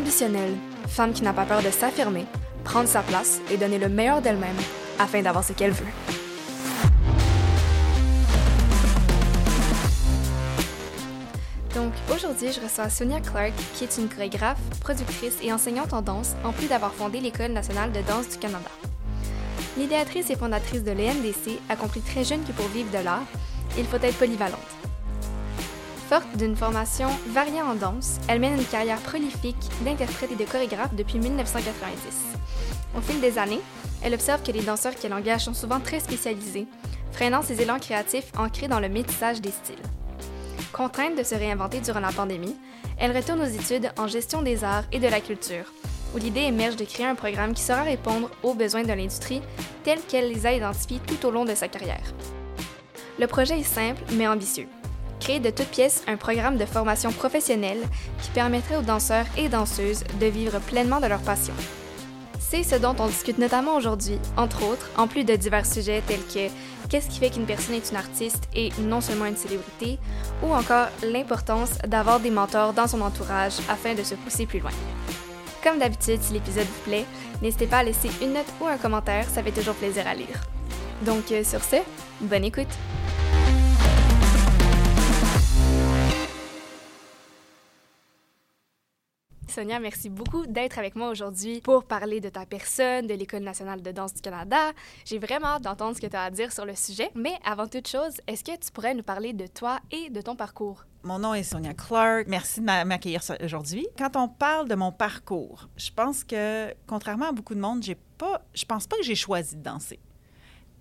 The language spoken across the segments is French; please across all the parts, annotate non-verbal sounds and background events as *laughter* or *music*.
ambitionnelle, femme qui n'a pas peur de s'affirmer, prendre sa place et donner le meilleur d'elle-même afin d'avoir ce qu'elle veut. Donc aujourd'hui, je reçois Sonia Clark, qui est une chorégraphe, productrice et enseignante en danse, en plus d'avoir fondé l'École nationale de danse du Canada. L'idéatrice et fondatrice de l'ENDC a compris très jeune que pour vivre de l'art, il faut être polyvalente. Forte d'une formation variée en danse, elle mène une carrière prolifique d'interprète et de chorégraphe depuis 1990. Au fil des années, elle observe que les danseurs qu'elle engage sont souvent très spécialisés, freinant ses élans créatifs ancrés dans le métissage des styles. Contrainte de se réinventer durant la pandémie, elle retourne aux études en gestion des arts et de la culture, où l'idée émerge de créer un programme qui saura répondre aux besoins de l'industrie tels qu'elle les a identifiés tout au long de sa carrière. Le projet est simple mais ambitieux. Créer de toutes pièces un programme de formation professionnelle qui permettrait aux danseurs et danseuses de vivre pleinement de leur passion. C'est ce dont on discute notamment aujourd'hui, entre autres, en plus de divers sujets tels que qu'est-ce qui fait qu'une personne est une artiste et non seulement une célébrité, ou encore l'importance d'avoir des mentors dans son entourage afin de se pousser plus loin. Comme d'habitude, si l'épisode vous plaît, n'hésitez pas à laisser une note ou un commentaire, ça fait toujours plaisir à lire. Donc euh, sur ce, bonne écoute! Sonia, merci beaucoup d'être avec moi aujourd'hui pour parler de ta personne, de l'École nationale de danse du Canada. J'ai vraiment hâte d'entendre ce que tu as à dire sur le sujet. Mais avant toute chose, est-ce que tu pourrais nous parler de toi et de ton parcours? Mon nom est Sonia Clark. Merci de m'accueillir aujourd'hui. Quand on parle de mon parcours, je pense que, contrairement à beaucoup de monde, j'ai pas, je pense pas que j'ai choisi de danser.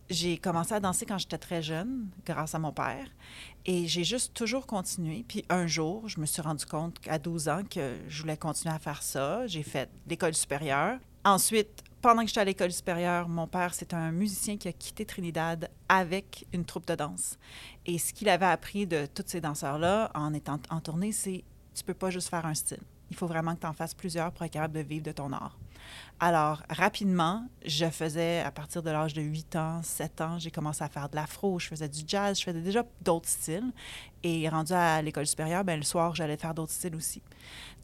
J'ai commencé à danser quand j'étais très jeune, grâce à mon père. Et j'ai juste toujours continué. Puis un jour, je me suis rendu compte à 12 ans que je voulais continuer à faire ça. J'ai fait l'école supérieure. Ensuite, pendant que j'étais à l'école supérieure, mon père, c'est un musicien qui a quitté Trinidad avec une troupe de danse. Et ce qu'il avait appris de tous ces danseurs-là en étant en tournée, c'est tu peux pas juste faire un style. Il faut vraiment que tu en fasses plusieurs pour être capable de vivre de ton art. Alors, rapidement, je faisais, à partir de l'âge de 8 ans, 7 ans, j'ai commencé à faire de l'afro, je faisais du jazz, je faisais déjà d'autres styles. Et rendu à l'école supérieure, ben, le soir, j'allais faire d'autres styles aussi.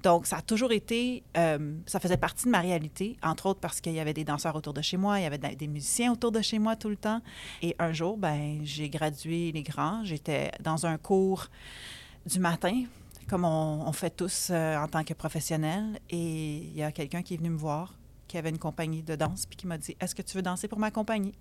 Donc, ça a toujours été, euh, ça faisait partie de ma réalité, entre autres parce qu'il y avait des danseurs autour de chez moi, il y avait des musiciens autour de chez moi tout le temps. Et un jour, ben, j'ai gradué les grands, j'étais dans un cours du matin, comme on, fait tous euh, en tant que professionnels. Et il y a quelqu'un qui est venu me voir qui avait une compagnie de danse, puis qui m'a dit Est-ce que tu veux danser pour ma compagnie?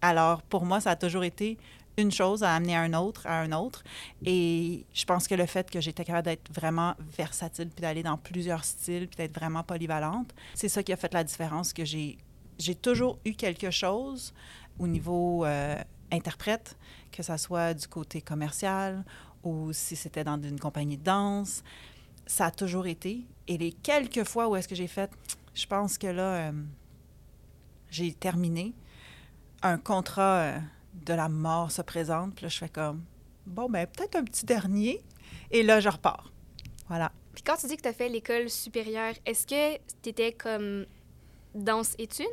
Alors, pour moi, ça a toujours été une chose à amener à un autre, à un autre. Et je pense que le fait que j'étais capable d'être vraiment versatile, puis d'aller dans plusieurs styles, puis d'être vraiment polyvalente, c'est ça qui a fait la différence, que j'ai, j'ai toujours eu quelque chose au niveau euh, interprète, que ça soit du côté commercial ou si c'était dans une compagnie de danse. Ça a toujours été. Et les quelques fois où est-ce que j'ai fait je pense que là, euh, j'ai terminé. Un contrat euh, de la mort se présente. Puis là, je fais comme, bon, ben peut-être un petit dernier. Et là, je repars. Voilà. Puis quand tu dis que tu as fait l'école supérieure, est-ce que tu étais comme danse-études?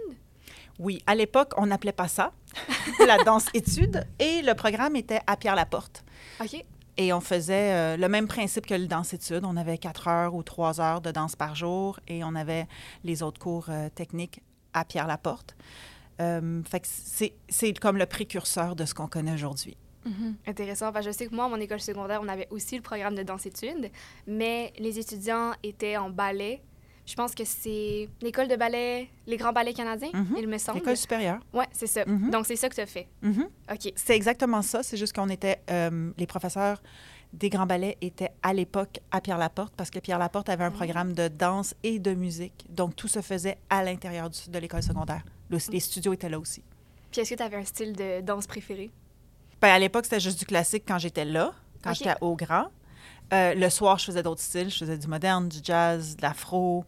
Oui, à l'époque, on n'appelait pas ça *laughs* la danse-études. Et le programme était à Pierre-Laporte. OK. Et on faisait euh, le même principe que le danse-études. On avait quatre heures ou trois heures de danse par jour et on avait les autres cours euh, techniques à Pierre-Laporte. Euh, fait que c'est comme le précurseur de ce qu'on connaît aujourd'hui. Mm-hmm. Intéressant. je sais que moi, à mon école secondaire, on avait aussi le programme de danse-études, mais les étudiants étaient en ballet je pense que c'est l'école de ballet, les grands ballets canadiens, mhm. il me semble. L'école supérieure. Oui, c'est ça. Mhm. Donc, c'est ça que tu as fait. Mhm. OK. C'est exactement ça. C'est juste qu'on était, euh, les professeurs des grands ballets étaient à l'époque à Pierre-Laporte parce que Pierre-Laporte avait un programme de danse et de musique. Donc, tout se faisait à l'intérieur de l'école secondaire. les studios étaient là aussi. Puis, est-ce que tu avais un style de danse préféré? Bien, à l'époque, c'était juste du classique quand j'étais là, quand j'étais au grand. Euh, le soir, je faisais d'autres styles. Je faisais du moderne, du jazz, de l'afro.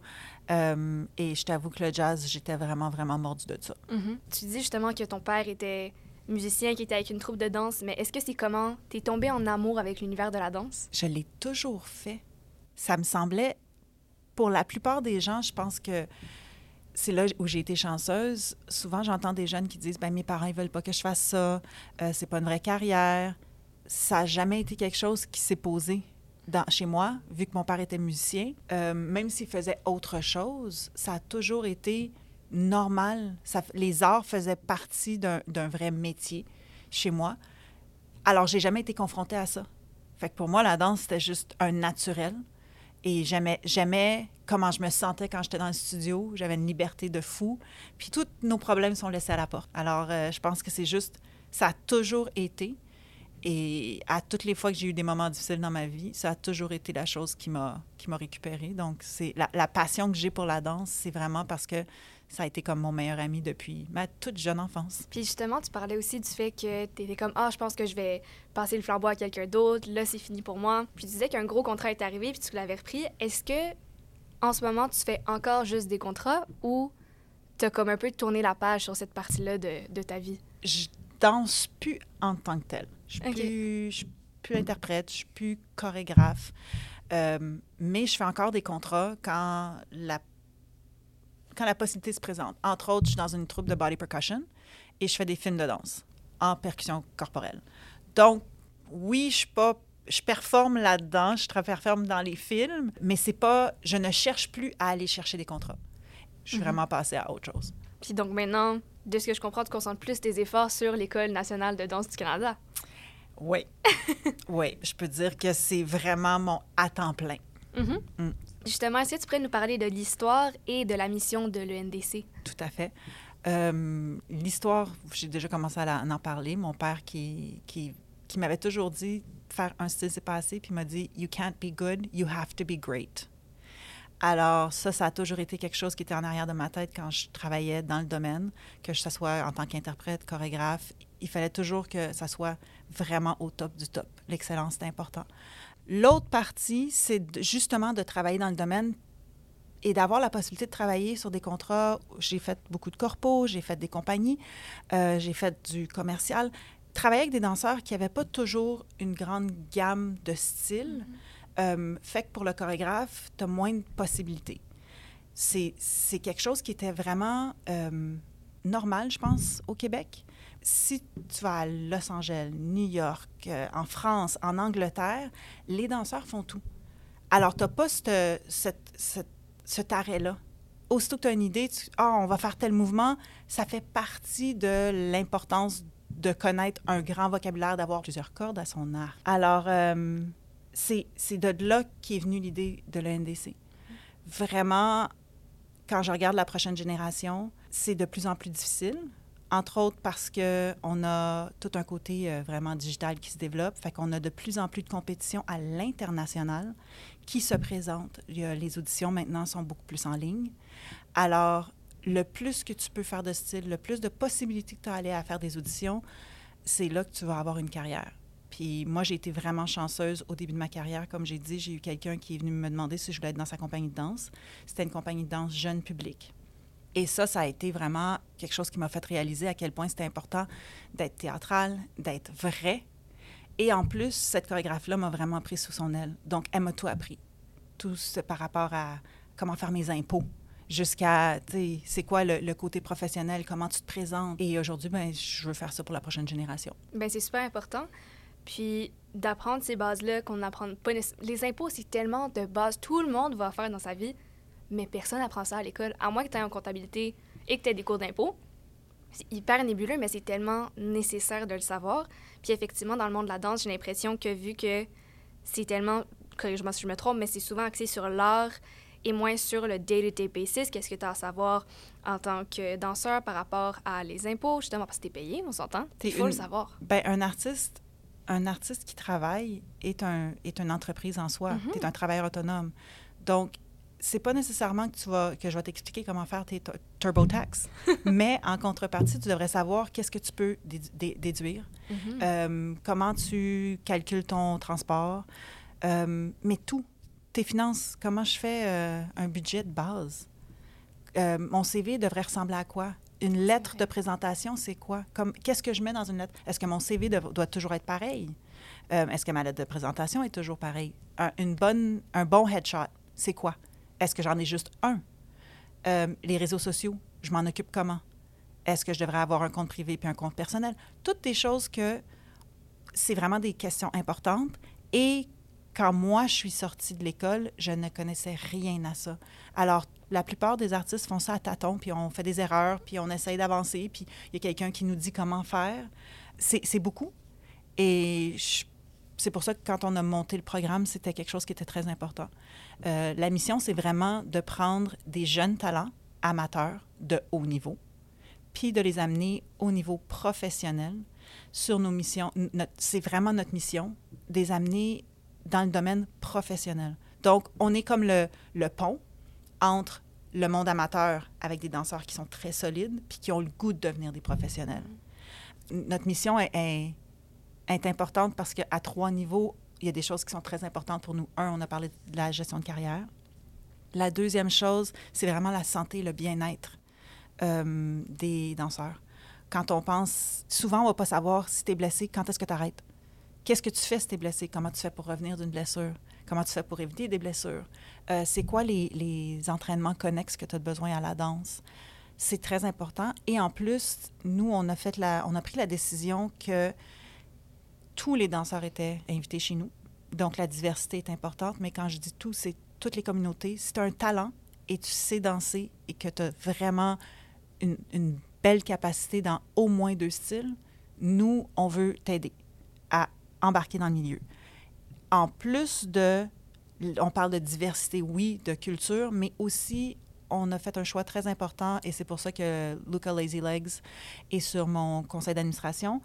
Euh, et je t'avoue que le jazz, j'étais vraiment, vraiment mordu de ça. Mm-hmm. Tu dis justement que ton père était musicien, qui était avec une troupe de danse, mais est-ce que c'est comment tu es tombé en amour avec l'univers de la danse? Je l'ai toujours fait. Ça me semblait, pour la plupart des gens, je pense que c'est là où j'ai été chanceuse. Souvent, j'entends des jeunes qui disent ben mes parents ils veulent pas que je fasse ça, euh, c'est pas une vraie carrière. Ça n'a jamais été quelque chose qui s'est posé chez moi, vu que mon père était musicien, euh, même s'il faisait autre chose, ça a toujours été normal. Les arts faisaient partie d'un vrai métier chez moi. Alors, j'ai jamais été confrontée à ça. Fait que pour moi, la danse, c'était juste un naturel. Et j'aimais, j'aimais comment je me sentais quand j'étais dans le studio. J'avais une liberté de fou. Puis tous nos problèmes sont laissés à la porte. Alors, euh, je pense que c'est juste, ça a toujours été. Et à toutes les fois que j'ai eu des moments difficiles dans ma vie, ça a toujours été la chose qui m'a qui m'a récupérée. Donc, c'est la, la passion que j'ai pour la danse, c'est vraiment parce que ça a été comme mon meilleur ami depuis ma toute jeune enfance. Puis justement, tu parlais aussi du fait que tu étais comme Ah, je pense que je vais passer le flambeau à quelqu'un d'autre, là, c'est fini pour moi. Puis tu disais qu'un gros contrat est arrivé, puis tu l'avais repris. Est-ce que en ce moment, tu fais encore juste des contrats ou tu as comme un peu tourné la page sur cette partie-là de, de, ta vie? Je danse plus en tant que telle. Je suis plus, je suis plus interprète, je suis plus chorégraphe. Euh, mais je fais encore des contrats quand la quand la possibilité se présente. Entre autres, je suis dans une troupe de body percussion et je fais des films de danse en percussion corporelle. Donc, oui, je suis pas je performe là-dedans, je performe dans les films, mais c'est pas je ne cherche plus à aller chercher des contrats. Je suis mhm. vraiment passée à autre chose. Puis donc maintenant, de ce que je comprends, tu concentres plus tes efforts sur l'École nationale de danse du Canada. Oui. *laughs* oui, je peux dire que c'est vraiment mon à temps plein. Mhm. Mm. Justement, est-ce que tu pourrais nous parler de l'histoire et de la mission de l'ENDC? Tout à fait. Euh, l'histoire, j'ai déjà commencé à, en parler. Mon père qui, qui, qui m'avait toujours dit faire un style, c'est passé, puis il m'a dit You can't be good, you have to be great. Alors, ça, ça a toujours été quelque chose qui était en arrière de ma tête quand je travaillais dans le domaine, que ce soit en tant qu'interprète, chorégraphe. Il fallait toujours que ça soit vraiment au top du top. L'excellence, c'est important. L'autre partie, c'est justement de travailler dans le domaine et d'avoir la possibilité de travailler sur des contrats. J'ai fait beaucoup de corpos, j'ai fait des compagnies, euh, j'ai fait du commercial. Travailler avec des danseurs qui n'avaient pas toujours une grande gamme de styles mm-hmm. euh, fait que pour le chorégraphe, tu as moins de possibilités. C'est quelque chose qui était vraiment euh, normal, je pense, au Québec si tu vas à Los Angeles, New York, euh, en France, en Angleterre, les danseurs font tout. Alors, tu n'as pas cet arrêt-là. Aussitôt que tu as une idée, ah, on va faire tel mouvement, ça fait partie de l'importance de connaître un grand vocabulaire, d'avoir plusieurs cordes à son art. Alors, euh, c'est de là qu'est venue l'idée de l'ENDC. Vraiment, quand je regarde la prochaine génération, c'est de plus en plus difficile entre autres parce qu'on a tout un côté euh, vraiment digital qui se développe. Fait qu'on a de plus en plus de compétitions à l'international qui se présentent. Les auditions maintenant sont beaucoup plus en ligne. Alors, le plus que tu peux faire de style, le plus de possibilités que tu as aller à faire des auditions, c'est là que tu vas avoir une carrière. Puis moi, j'ai été vraiment chanceuse au début de ma carrière. Comme j'ai dit, j'ai eu quelqu'un qui est venu me demander si je voulais être dans sa compagnie de danse. C'était une compagnie de danse jeune public. Et ça, ça a été vraiment quelque chose qui m'a fait réaliser à quel point c'était important d'être théâtral, d'être vrai. Et en plus, cette chorégraphe-là m'a vraiment pris sous son aile. Donc, elle m'a tout appris. Tout ce par rapport à comment faire mes impôts, jusqu'à, tu sais, c'est quoi le, côté professionnel, comment tu te présentes. Et aujourd'hui, ben, je veux faire ça pour la prochaine génération. Bien, c'est super important. Puis d'apprendre ces bases-là qu'on apprend pas. Les impôts, c'est tellement de base. Tout le monde va faire dans sa vie mais personne n'apprend ça à l'école. À moins que tu aies en comptabilité et que tu aies des cours d'impôt. C'est hyper nébuleux, mais c'est tellement nécessaire de le savoir. Puis effectivement, dans le monde de la danse, j'ai l'impression que vu que c'est tellement, corrige-moi si je me trompe, mais c'est souvent axé sur l'art et moins sur le day-to-day basis. Qu'est-ce que tu as à savoir en tant que danseur par rapport à les impôts, justement, parce que tu es payé, on s'entend. Il faut le savoir. Ben, un artiste, un artiste qui travaille est, un, est une entreprise en soi. Mm-hmm. Tu es un travailleur autonome. Donc, c'est pas nécessairement que tu vas que je vais t'expliquer comment faire tes TurboTax, *laughs* mais en contrepartie, tu devrais savoir qu'est-ce que tu peux déduire, mm-hmm. euh, comment tu calcules ton transport, euh, mais tout, tes finances, comment je fais euh, un budget de base. mon CV devrait ressembler à quoi? Une lettre de présentation, c'est quoi? Qu'est-ce que je mets dans une lettre? Est-ce que mon CV doit toujours être pareil? est-ce que ma lettre de présentation est toujours pareille? une bonne, un bon headshot, c'est quoi? Est-ce que j'en ai juste un? Euh, les réseaux sociaux, je m'en occupe comment? Est-ce que je devrais avoir un compte privé puis un compte personnel? Toutes des choses que c'est vraiment des questions importantes et quand moi, je suis sortie de l'école, je ne connaissais rien à ça. Alors, la plupart des artistes font ça à tâtons, puis on fait des erreurs, puis on essaye d'avancer, puis il y a quelqu'un qui nous dit comment faire. C'est beaucoup. Et c'est pour ça que quand on a monté le programme, c'était quelque chose qui était très important. Euh, la mission, c'est vraiment de prendre des jeunes talents amateurs de haut niveau, puis de les amener au niveau professionnel sur nos missions. C'est vraiment notre mission, de les amener dans le domaine professionnel. Donc, on est comme le, pont entre le monde amateur avec des danseurs qui sont très solides puis qui ont le goût de devenir des professionnels. Notre mission est, est, est importante parce qu'à trois niveaux, il y a des choses qui sont très importantes pour nous. Un, on a parlé de la gestion de carrière. La deuxième chose, c'est vraiment la santé, le bien-être euh, des danseurs. Quand on pense, souvent, on ne va pas savoir si tu es blessé, quand est-ce que tu arrêtes. Qu'est-ce que tu fais si tu es blessé? Comment tu fais pour revenir d'une blessure? Comment tu fais pour éviter des blessures? Euh, c'est quoi les, les, entraînements connexes que tu as besoin à la danse? C'est très important. Et en plus, nous, on a, fait la, on a pris la décision que tous les danseurs étaient invités chez nous. Donc, la diversité est importante. Mais quand je dis tout, c'est toutes les communautés. Si tu as un talent et tu sais danser et que tu as vraiment une, belle capacité dans au moins deux styles, nous, on veut t'aider à embarquer dans le milieu. En plus de, on parle de diversité, oui, de culture, mais aussi on a fait un choix très important et c'est pour ça que Luca Lazy Legs est sur mon conseil d'administration.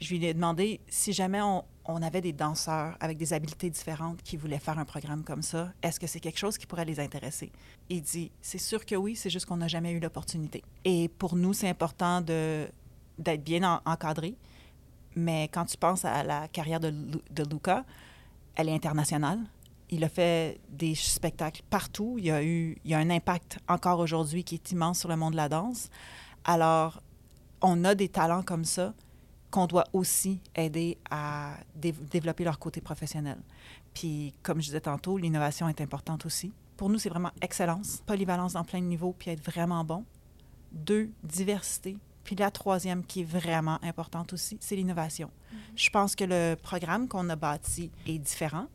Je lui ai demandé si jamais on, avait des danseurs avec des habiletés différentes qui voulaient faire un programme comme ça, est-ce que c'est quelque chose qui pourrait les intéresser? Il dit, c'est sûr que oui, c'est juste qu'on n'a jamais eu l'opportunité. Et pour nous, c'est important d'être bien encadré. Mais quand tu penses à la carrière de, de Luca, elle est internationale. Il a fait des spectacles partout. Il y a eu il y a un impact encore aujourd'hui qui est immense sur le monde de la danse. Alors, on a des talents comme ça qu'on doit aussi aider à dé développer leur côté professionnel. Puis, comme je disais tantôt, l'innovation est importante aussi. Pour nous, c'est vraiment excellence, polyvalence dans plein de niveaux, puis être vraiment bon. Deux, diversité, puis la troisième, qui est vraiment importante aussi, c'est l'innovation. Mm -hmm. Je pense que le programme qu'on a bâti est différent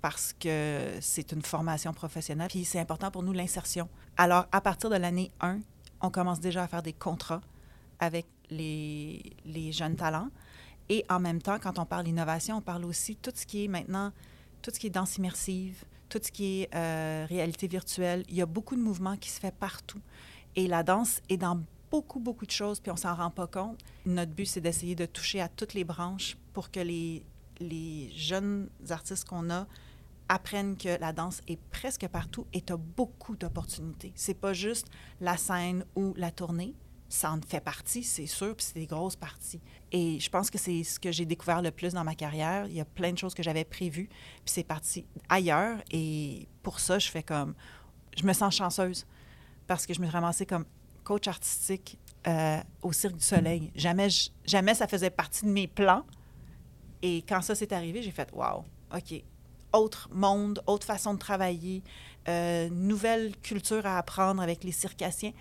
parce que c'est une formation professionnelle, puis c'est important pour nous l'insertion. Alors, à partir de l'année 1, on commence déjà à faire des contrats avec les, jeunes talents. Et en même temps, quand on parle d'innovation, on parle aussi tout ce qui est maintenant, tout ce qui est danse immersive, tout ce qui est euh, réalité virtuelle. Il y a beaucoup de mouvements qui se fait partout. Et la danse est dans beaucoup, beaucoup de choses, puis on s'en rend pas compte. Notre but, c'est d'essayer de toucher à toutes les branches pour que les, les jeunes artistes qu'on a apprennent que la danse est presque partout et tu as beaucoup d'opportunités. C'est pas juste la scène ou la tournée. Ça en fait partie, c'est sûr, puis c'est des grosses parties. Et je pense que c'est ce que j'ai découvert le plus dans ma carrière. Il y a plein de choses que j'avais prévues, puis c'est parti ailleurs. Et pour ça, je fais comme... Je me sens chanceuse parce que je me suis ramassée comme coach artistique euh, au Cirque du Soleil. Jamais, jamais ça faisait partie de mes plans. Et quand ça s'est arrivé, j'ai fait Wow, OK. Autre monde, autre façon de travailler, euh, nouvelle culture à apprendre avec les circassiens.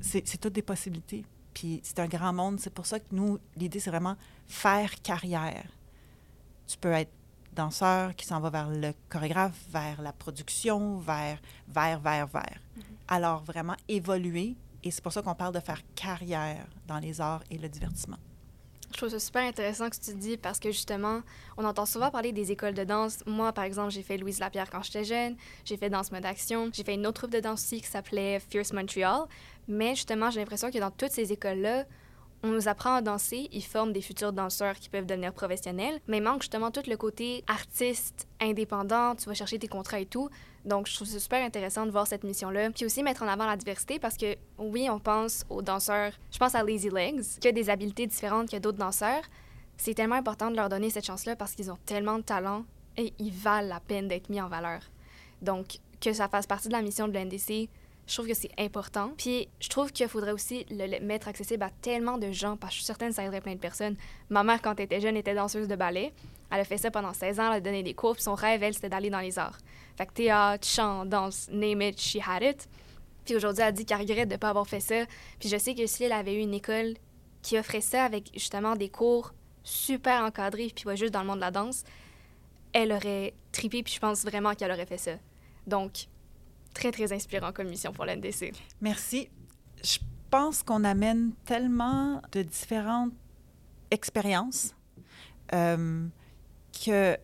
C'est toutes des possibilités. Puis c'est un grand monde. C'est pour ça que nous, l'idée, c'est vraiment faire carrière. Tu peux être danseur qui s'en va vers le chorégraphe, vers la production, vers, vers, vers, vers. Mm -hmm. Alors, vraiment évoluer et c'est pour ça qu'on parle de faire carrière dans les arts et le divertissement. Je trouve ça super intéressant que tu dis parce que justement, on entend souvent parler des écoles de danse. Moi, par exemple, j'ai fait Louise Lapierre quand j'étais jeune, j'ai fait Danse Mode Action, j'ai fait une autre troupe de danse aussi qui s'appelait Fierce Montreal. Mais justement, j'ai l'impression que dans toutes ces écoles-là, on nous apprend à danser, ils forment des futurs danseurs qui peuvent devenir professionnels, mais manque justement tout le côté artiste, indépendant, tu vas chercher tes contrats et tout. Donc, je trouve ça super intéressant de voir cette mission-là. Puis aussi mettre en avant la diversité parce que, oui, on pense aux danseurs, je pense à Lazy Legs, qui a des habiletés différentes que d'autres danseurs. C'est tellement important de leur donner cette chance-là parce qu'ils ont tellement de talent et ils valent la peine d'être mis en valeur. Donc, que ça fasse partie de la mission de l'NDC, je trouve que c'est important. Puis je trouve qu'il faudrait aussi le mettre accessible à tellement de gens, parce que je suis certaine que ça aiderait plein de personnes. Ma mère, quand elle était jeune, était danseuse de ballet. Elle a fait ça pendant 16 ans, elle a donné des cours, puis son rêve, elle, c'était d'aller dans les arts. Fait que théâtre, chant, danse, name it, she had it. Puis aujourd'hui, elle dit qu'elle regrette de ne pas avoir fait ça. Puis je sais que si elle avait eu une école qui offrait ça avec justement des cours super encadrés, puis pas juste dans le monde de la danse, elle aurait tripé, puis je pense vraiment qu'elle aurait fait ça. Donc, très, très inspirant comme mission pour l'NDC. Merci. Je pense qu'on amène tellement de différentes expériences euh, que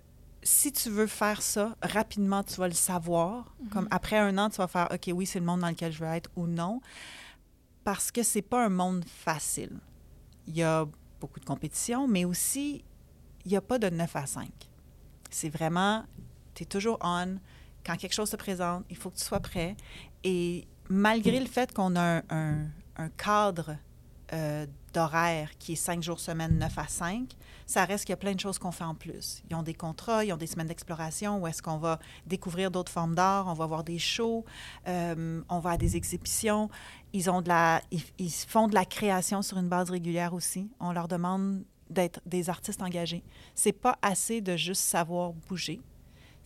si tu veux faire ça, rapidement, tu vas le savoir. Mhm. Comme après un an, tu vas faire OK, oui, c'est le monde dans lequel je veux être ou non. Parce que c'est pas un monde facile. Il y a beaucoup de compétition, mais aussi, il n'y a pas de 9 à 5. C'est vraiment, tu es toujours on. Quand quelque chose se présente, il faut que tu sois prêt. Et malgré le fait qu'on a un, cadre euh, d'horaire qui est 5 jours semaine, 9 à 5, ça reste qu'il y a plein de choses qu'on fait en plus. Ils ont des contrats, ils ont des semaines d'exploration où est-ce qu'on va découvrir d'autres formes d'art, on va voir des shows, euh, on va à des exhibitions. Ils, de ils font de la création sur une base régulière aussi. On leur demande d'être des artistes engagés. C'est pas assez de juste savoir bouger.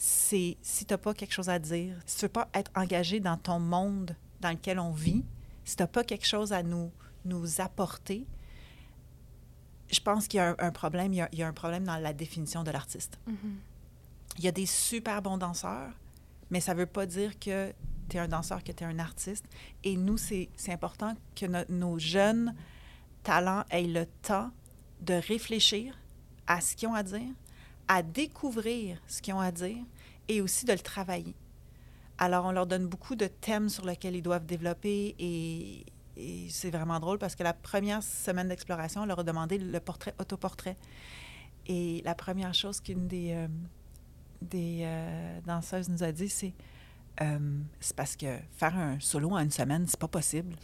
C'est si tu n'as pas quelque chose à dire, si tu veux pas être engagé dans ton monde dans lequel on vit, si tu n'as pas quelque chose à nous, nous apporter, je pense qu'il y a un, un problème. Il y a, il y a un problème dans la définition de l'artiste. Il y a des super bons danseurs, mais ça ne veut pas dire que tu es un danseur, que tu es un artiste. Et nous, c'est c'est important que no- nos jeunes talents aient le temps de réfléchir à ce qu'ils ont à dire, à découvrir ce qu'ils ont à dire et aussi de le travailler. Alors, on leur donne beaucoup de thèmes sur lesquels ils doivent développer et, et c'est vraiment drôle parce que la première semaine d'exploration, on leur a demandé le portrait, autoportrait. Et la première chose qu'une des, euh, des euh, danseuses nous a dit, c'est euh, c'est parce que faire un solo en une semaine, c'est pas possible.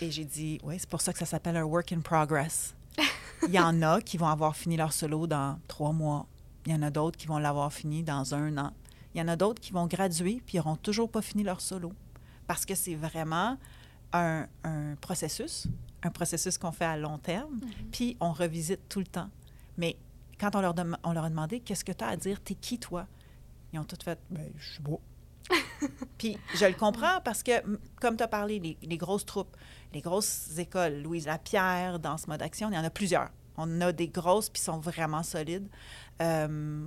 Et j'ai dit, oui, c'est pour ça que ça s'appelle un work in progress. *laughs* Il y en a qui vont avoir fini leur solo dans trois mois. Il y en a d'autres qui vont l'avoir fini dans un an. Il y en a d'autres qui vont graduer puis ils n'auront toujours pas fini leur solo. Parce que c'est vraiment un, un processus, un processus qu'on fait à long terme, puis on revisite tout le temps. Mais quand on leur, dem- on leur a demandé qu'est-ce que tu as à dire, t'es qui toi? Ils ont tout fait, ben, je suis beau. *laughs* puis je le comprends parce que, comme tu as parlé, les, les grosses troupes, les grosses écoles, Louise Lapierre, dans ce mode action, il y en a plusieurs. On a des grosses puis sont vraiment solides. Euh,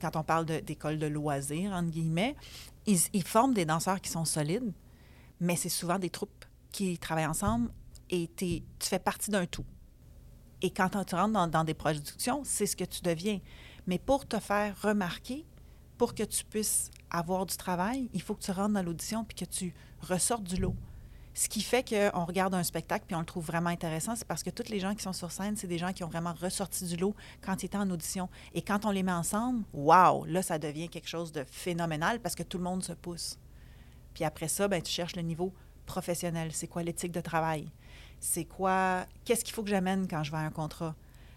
quand on parle de- d'écoles de, loisirs, entre guillemets, ils, forment des danseurs qui sont solides, mais c'est souvent des troupes qui travaillent ensemble et tu fais partie d'un tout. Et quand tu rentres dans, dans des productions, c'est ce que tu deviens. Mais pour te faire remarquer, pour que tu puisses avoir du travail, il faut que tu rentres dans l'audition puis que tu ressortes du lot. Ce qui fait qu'on regarde un spectacle puis on le trouve vraiment intéressant, c'est parce que tous les gens qui sont sur scène, c'est des gens qui ont vraiment ressorti du lot quand ils étaient en audition. Et quand on les met ensemble, waouh, là, ça devient quelque chose de phénoménal parce que tout le monde se pousse. Puis après ça, ben, tu cherches le niveau professionnel. C'est quoi l'éthique de travail? C'est quoi, qu'est-ce qu'il faut que j'amène quand je vais à un contrat?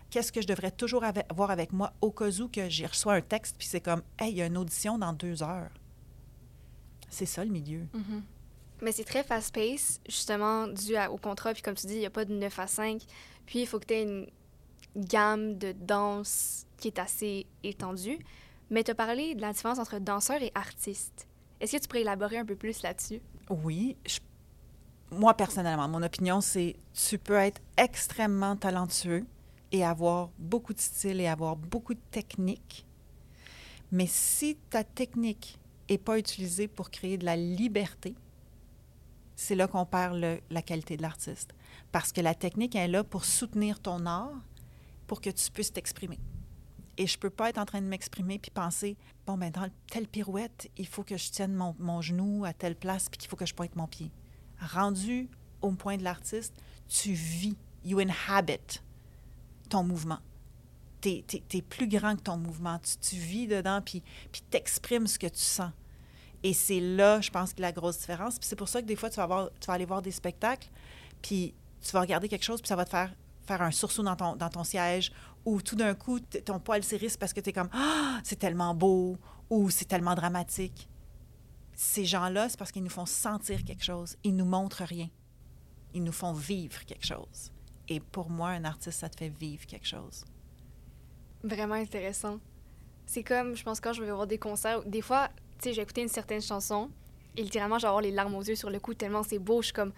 Qu'est-ce que je devrais toujours avoir avec moi au cas où que j'ai reçu un texte puis c'est comme, hey, il y a une audition dans deux heures. C'est ça le milieu. Mais c'est très fast-paced, justement, dû au contrat. Puis comme tu dis, il n'y a pas de 9 à 5. Puis il faut que tu aies une gamme de danse qui est assez étendue. Mais tu as parlé de la différence entre danseur et artiste. Est-ce que tu pourrais élaborer un peu plus là-dessus? Oui, moi personnellement, mon opinion, c'est tu peux être extrêmement talentueux et avoir beaucoup de style et avoir beaucoup de technique. Mais si ta technique n'est pas utilisée pour créer de la liberté, c'est là qu'on perd la qualité de l'artiste. Parce que la technique est là pour soutenir ton art, pour que tu puisses t'exprimer. Et je peux pas être en train de m'exprimer puis penser, bon, ben dans telle pirouette, il faut que je tienne mon, mon genou à telle place puis qu'il faut que je pointe mon pied. Rendu au point de l'artiste, tu vis, you inhabit ton mouvement. Tu es, plus grand que ton mouvement. Tu, tu vis dedans puis puis t'exprimes ce que tu sens. Et c'est là, je pense, que la grosse différence. Puis c'est pour ça que des fois, tu vas, avoir- tu vas aller voir des spectacles, puis tu vas regarder quelque chose, puis ça va te faire faire un sursaut dans ton, dans ton siège, ou tout d'un coup, ton poil s'érisse parce que tu es comme « Ah, c'est tellement beau » ou « c'est tellement dramatique ». Ces gens-là, c'est parce qu'ils nous font sentir quelque chose. Ils nous montrent rien. Ils nous font vivre quelque chose. Et pour moi, un artiste, ça te fait vivre quelque chose. Vraiment intéressant. C'est comme, je pense, quand je vais voir des concerts, des fois, tu sais, j'ai écouté une certaine chanson et littéralement, j'ai avoir les larmes aux yeux sur le coup, tellement c'est beau. Je suis comme,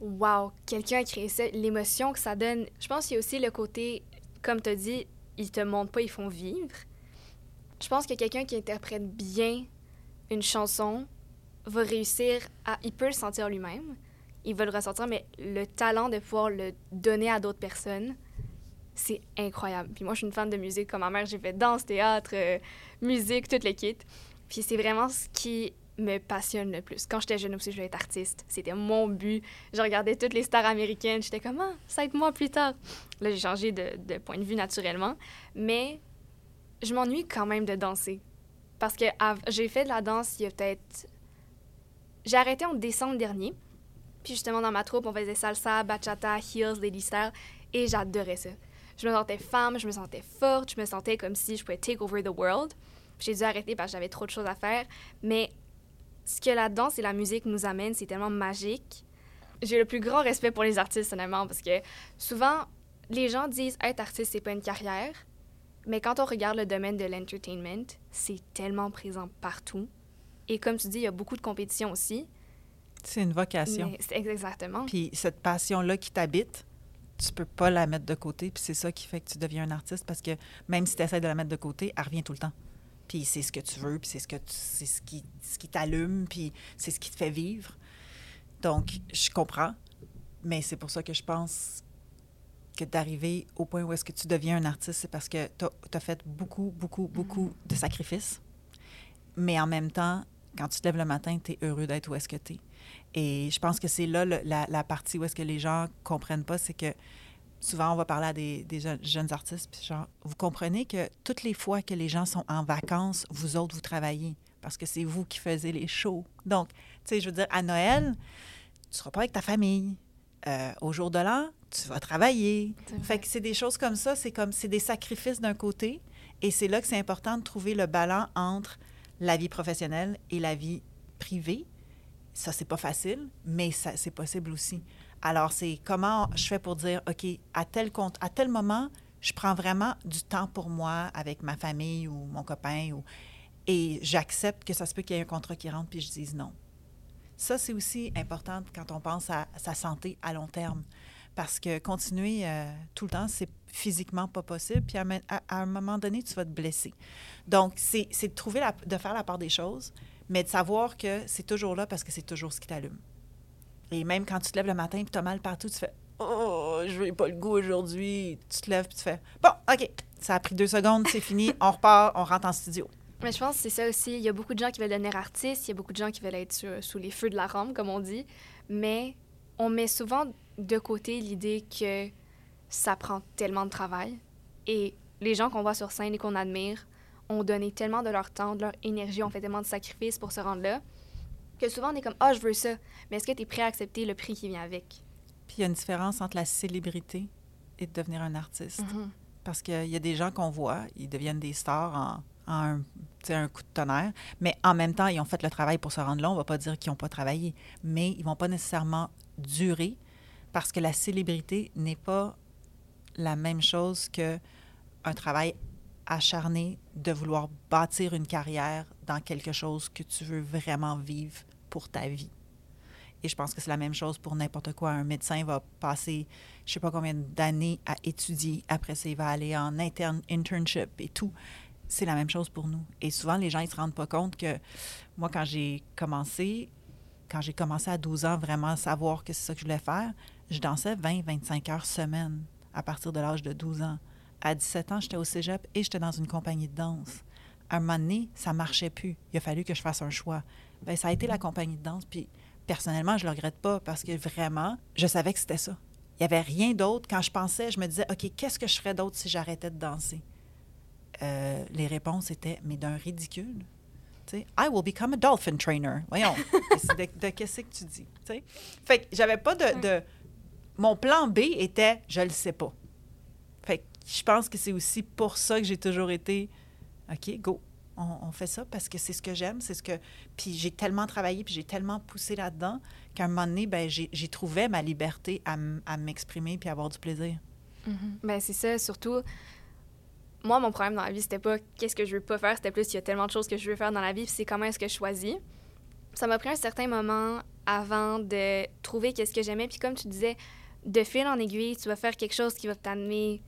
wow, quelqu'un a créé ça. L'émotion que ça donne. Je pense qu'il y a aussi le côté, comme tu as dit, ils te montrent pas, ils font vivre. Je pense que quelqu'un qui interprète bien une chanson va réussir à... Il peut le sentir lui-même, il va le ressentir, mais le talent de pouvoir le donner à d'autres personnes, c'est incroyable. Puis moi, je suis une fan de musique. Comme ma mère, j'ai fait danse, théâtre, euh, musique, toutes les kits. Puis c'est vraiment ce qui me passionne le plus. Quand j'étais jeune aussi, je voulais être artiste. C'était mon but. Je regardais toutes les stars américaines. J'étais comme, ah, ça être moi plus tard. Là, j'ai changé de, point de vue naturellement. Mais je m'ennuie quand même de danser. Parce que j'ai fait de la danse il y a peut-être... J'ai arrêté en décembre dernier. Puis justement, dans ma troupe, on faisait salsa, bachata, heels, lady style. Et j'adorais ça. Je me sentais femme, je me sentais forte, je me sentais comme si je pouvais take over the world. J'ai dû arrêter parce que j'avais trop de choses à faire. Mais ce que la danse et la musique nous amènent, c'est tellement magique. J'ai le plus grand respect pour les artistes, honnêtement, parce que souvent, les gens disent être artiste, c'est pas une carrière. Mais quand on regarde le domaine de l'entertainment, c'est tellement présent partout. Et comme tu dis, il y a beaucoup de compétition aussi. C'est une vocation. exactement. Puis cette passion-là qui t'habite, tu peux pas la mettre de côté. Puis c'est ça qui fait que tu deviens un artiste parce que même si tu essaies de la mettre de côté, elle revient tout le temps. Puis c'est ce que tu veux, puis c'est ce, que c'est ce qui, ce qui t'allume, puis c'est ce qui te fait vivre. Donc, je comprends. Mais c'est pour ça que je pense que d'arriver au point où est-ce que tu deviens un artiste, c'est parce que tu as, fait beaucoup, beaucoup, beaucoup de sacrifices. Mais en même temps, quand tu te lèves le matin, tu es heureux d'être où est-ce que tu es. Et je pense que c'est là la, la, partie où est-ce que les gens comprennent pas, c'est que souvent on va parler à des, des jeunes, artistes, puis genre, vous comprenez que toutes les fois que les gens sont en vacances, vous autres, vous travaillez, parce que c'est vous qui faisiez les shows. Donc, tu sais, je veux dire, à Noël, tu seras pas avec ta famille. Euh, au jour de l'an, tu vas travailler. Fait que c'est des choses comme ça, c'est comme, c'est des sacrifices d'un côté, et c'est là que c'est important de trouver le ballon entre la vie professionnelle et la vie privée. Ça, c'est pas facile, mais ça, c'est possible aussi. Alors, c'est comment je fais pour dire, OK, à tel, compte, à tel moment, je prends vraiment du temps pour moi avec ma famille ou mon copain, ou, et j'accepte que ça se peut qu'il y ait un contrat qui rentre, puis je dise non. Ça, c'est aussi important quand on pense à sa santé à long terme. Parce que continuer euh, tout le temps, c'est physiquement pas possible. Puis à, un moment donné, tu vas te blesser. Donc, c'est de trouver, de faire la part des choses, mais de savoir que c'est toujours là parce que c'est toujours ce qui t'allume. Et même quand tu te lèves le matin et tu as mal partout, tu fais Oh, je n'ai pas le goût aujourd'hui. Tu te lèves et tu fais Bon, OK, ça a pris deux secondes, c'est fini, *laughs* on repart, on rentre en studio. Mais je pense que c'est ça aussi. Il y a beaucoup de gens qui veulent devenir artistes, il y a beaucoup de gens qui veulent être sous les feux de la rampe, comme on dit. Mais on met souvent de côté l'idée que ça prend tellement de travail. Et les gens qu'on voit sur scène et qu'on admire ont donné tellement de leur temps, de leur énergie, ont fait tellement de sacrifices pour se rendre là, que souvent on est comme Ah, oh, je veux ça. Mais est-ce que tu es prêt à accepter le prix qui vient avec? Puis il y a une différence entre la célébrité et de devenir un artiste. Mm-hmm. Parce qu'il y a des gens qu'on voit, ils deviennent des stars en, en un, un, coup de tonnerre, mais en même temps, ils ont fait le travail pour se rendre là. On ne va pas dire qu'ils n'ont pas travaillé, mais ils ne vont pas nécessairement durer parce que la célébrité n'est pas la même chose que un travail acharné de vouloir bâtir une carrière dans quelque chose que tu veux vraiment vivre pour ta vie. Et je pense que c'est la même chose pour n'importe quoi. Un médecin va passer, je sais pas combien d'années à étudier. Après ça, il va aller en interne, internship et tout. C'est la même chose pour nous. Et souvent, les gens, ils se rendent pas compte que moi, quand j'ai commencé, quand j'ai commencé à 12 ans, vraiment savoir que c'est ça que je voulais faire, je dansais 20-25 heures semaine à partir de l'âge de 12 ans. À 17 ans, j'étais au cégep et j'étais dans une compagnie de danse. À un moment donné, ça marchait plus. Il a fallu que je fasse un choix. Bien, ça a été la compagnie de danse. Puis personnellement, je ne le regrette pas parce que vraiment, je savais que c'était ça. Il n'y avait rien d'autre. Quand je pensais, je me disais, OK, qu'est-ce que je ferais d'autre si j'arrêtais de danser? Euh, les réponses étaient, mais d'un ridicule. I will become a dolphin trainer. Voyons, *laughs* de, qu'est-ce que tu dis? T'sais? Fait que j'avais pas de, Mon plan B était, je le sais pas. Fait que je pense que c'est aussi pour ça que j'ai toujours été, OK, go, on, fait ça parce que c'est ce que j'aime, c'est ce que... Puis j'ai tellement travaillé, puis j'ai tellement poussé là-dedans qu'à un moment donné, ben, j'ai trouvé ma liberté à, m'exprimer puis à avoir du plaisir. Mm-hmm. Ben, c'est ça, surtout moi, mon problème dans la vie, c'était pas qu'est-ce que je veux pas faire, c'était plus il y a tellement de choses que je veux faire dans la vie, c'est comment est-ce que je choisis. Ça m'a pris un certain moment avant de trouver qu'est-ce que j'aimais, puis comme tu disais, de fil en aiguille, tu vas faire quelque chose qui va t'amener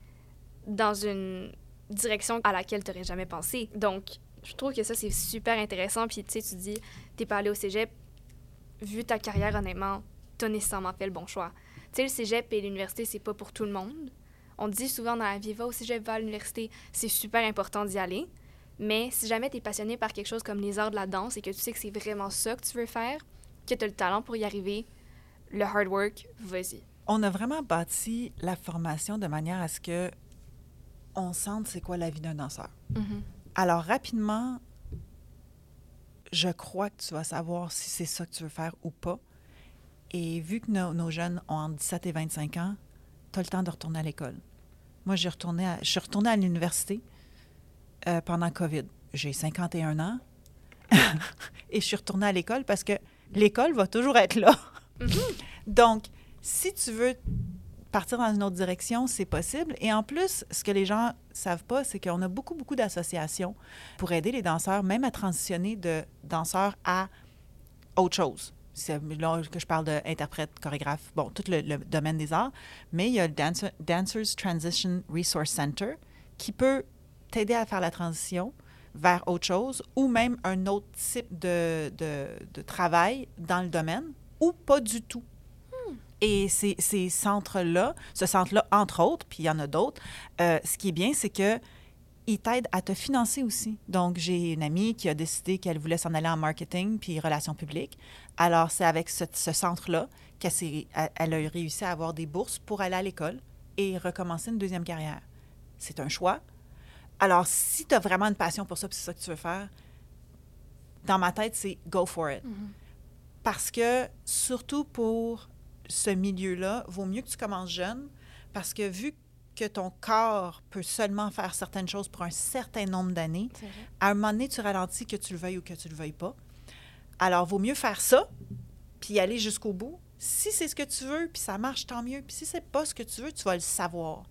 dans une direction à laquelle tu n'aurais jamais pensé. Donc, Je trouve que ça, c'est super intéressant. Puis, tu sais, tu dis, t'es pas allé au cégep. Vu ta carrière, honnêtement, t'as nécessairement fait le bon choix. Tu sais, le cégep et l'université, c'est pas pour tout le monde. On dit souvent dans la vie, va au cégep, va à l'université. C'est super important d'y aller. Mais si jamais tu es passionné par quelque chose comme les arts de la danse et que tu sais que c'est vraiment ça que tu veux faire, que tu as le talent pour y arriver, le hard work, vas-y. On a vraiment bâti la formation de manière à ce que on sente c'est quoi la vie d'un danseur. Mm-hmm. Alors, rapidement, je crois que tu vas savoir si c'est ça que tu veux faire ou pas. Et vu que nos, nos jeunes ont entre 17 et 25 ans, tu as le temps de retourner à l'école. Moi, j'ai retourné à- je suis retournée à l'université euh, pendant COVID. J'ai 51 ans *laughs* et je suis retournée à l'école parce que l'école va toujours être là. Donc, si tu veux partir dans une autre direction, c'est possible. Et en plus, ce que les gens savent pas, c'est qu'on a beaucoup, beaucoup d'associations pour aider les danseurs, même à transitionner de danseur à autre chose. C'est là que je parle d'interprète, chorégraphe, bon, tout le, domaine des arts. Mais il y a le Dancer- Dancers Transition Resource Center qui peut t'aider à faire la transition vers autre chose ou même un autre type de, de travail dans le domaine ou pas du tout. Et ces, ces centres-là, ce centre-là, entre autres, puis il y en a d'autres, euh, ce qui est bien, c'est que ils t'aident à te financer aussi. Donc, j'ai une amie qui a décidé qu'elle voulait s'en aller en marketing puis relations publiques. Alors, c'est avec ce, ce centre-là qu'elle elle- a réussi à avoir des bourses pour aller à l'école et recommencer une deuxième carrière. C'est un choix. Alors, si tu as vraiment une passion pour ça, puis c'est ça que tu veux faire, dans ma tête, c'est go for it. Parce que, surtout pour ce milieu-là, vaut mieux que tu commences jeune, parce que vu que ton corps peut seulement faire certaines choses pour un certain nombre d'années, à un moment donné, tu ralentis que tu le veuilles ou que tu le veuilles pas. Alors, vaut mieux faire ça, puis aller jusqu'au bout. Si c'est ce que tu veux, puis ça marche, tant mieux. Puis si c'est pas ce que tu veux, tu vas le savoir.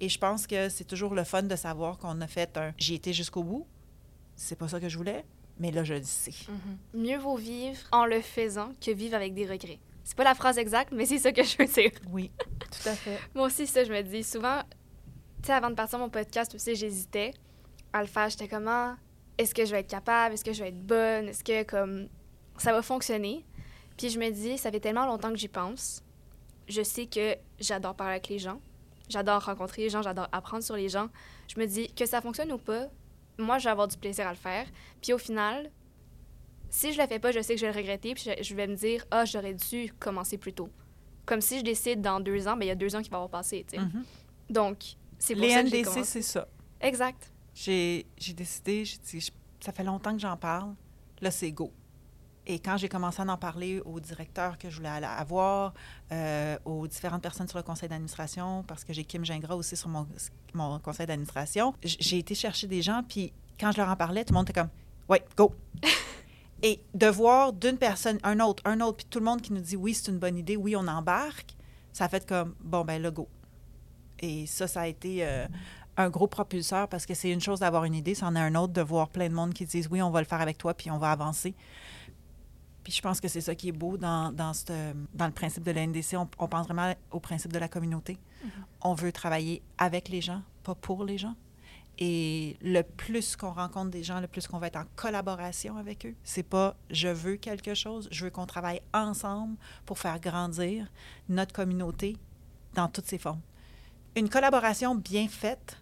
Et je pense que c'est toujours le fun de savoir qu'on a fait un j'ai été jusqu'au bout. C'est pas ça que je voulais, mais là, je le sais. Mieux vaut vivre en le faisant que vivre avec des regrets. C'est pas la phrase exacte, mais c'est ça que je veux dire. Oui, tout à fait. Moi aussi, ça, je me dis souvent, tu sais, avant de partir mon podcast aussi, j'hésitais à le faire. J'étais comment, est-ce que je vais être capable? Est-ce que je vais être bonne? Est-ce que, comme, ça va fonctionner? Puis je me dis, ça fait tellement longtemps que j'y pense. Je sais que j'adore parler avec les gens. J'adore rencontrer les gens, j'adore apprendre sur les gens. Je me dis que ça fonctionne ou pas, moi, je vais avoir du plaisir à le faire. Puis au final, si je le fais pas, je sais que je vais le regretter. Puis je, je vais me dire, ah, j'aurais dû commencer plus tôt. Comme si je décide dans deux ans, ben il y a deux ans qui vont avoir passé, tu sais. Mhm. Donc, c'est pour Les ça que NDC, c'est ça. Exact. J'ai décidé, j'ai dit, je- ça fait longtemps que j'en parle, là, c'est go. Et quand j'ai commencé à en parler au directeur que je voulais avoir, euh, aux différentes personnes sur le conseil d'administration, parce que j'ai Kim Gingras aussi sur mon, mon conseil d'administration, j'ai été chercher des gens, puis quand je leur en parlais, tout le monde était comme, ouais, go. *laughs* Et de voir d'une personne, un autre, un autre, puis tout le monde qui nous dit, oui, c'est une bonne idée, oui, on embarque, ça a fait comme, bon, ben là, go. Et ça, ça a été euh, un gros propulseur parce que c'est une chose d'avoir une idée, c'en est un autre de voir plein de monde qui disent oui, on va le faire avec toi, puis on va avancer. Puis je pense que c'est ça qui est beau dans, dans, cette- dans le principe de la NDC. On, on pense vraiment au principe de la communauté. On veut travailler avec les gens, pas pour les gens. Et le plus qu'on rencontre des gens, le plus qu'on va être en collaboration avec eux. C'est pas je veux quelque chose, je veux qu'on travaille ensemble pour faire grandir notre communauté dans toutes ses formes. Une collaboration bien faite,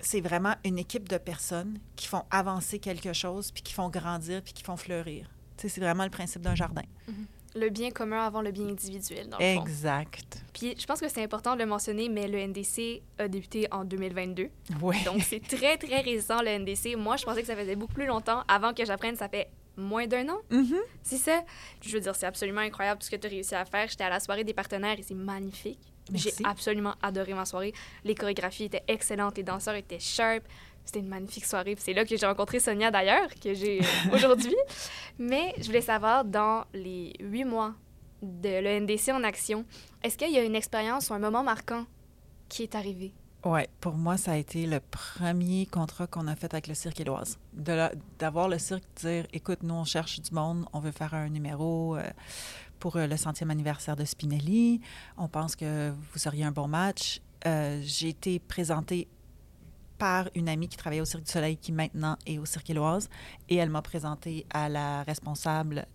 c'est vraiment une équipe de personnes qui font avancer quelque chose, puis qui font grandir, puis qui font fleurir. C'est vraiment le principe d'un jardin. Le bien commun avant le bien individuel, dans le fond. Exact. Puis je pense que c'est important de le mentionner, mais le NDC a débuté en 2022. Oui. Donc c'est très, très récent, le NDC. Moi, je pensais que ça faisait beaucoup plus longtemps. Avant que j'apprenne, ça fait moins d'un an. Mhm. C'est ça. Je veux dire, c'est absolument incroyable tout ce que tu as réussi à faire. J'étais à la soirée des partenaires et c'est magnifique. J'ai absolument adoré ma soirée. Les chorégraphies étaient excellentes, les danseurs étaient sharp. C'était une magnifique soirée. C'est là que j'ai rencontré Sonia d'ailleurs, que j'ai euh, *laughs* aujourd'hui. Mais je voulais savoir, dans les huit mois de l'ENDC en action, est-ce qu'il y a une expérience ou un moment marquant qui est arrivé? Oui, pour moi, ça a été le premier contrat qu'on a fait avec le Cirque Éloise. D'avoir le cirque dire écoute, nous, on cherche du monde, on veut faire un numéro euh, pour euh, le centième anniversaire de Spinelli. On pense que vous auriez un bon match. Euh, J'ai été présentée par une amie qui travaillait au Cirque du Soleil, qui maintenant est au Cirque Éloise. Et elle m'a présenté à la responsable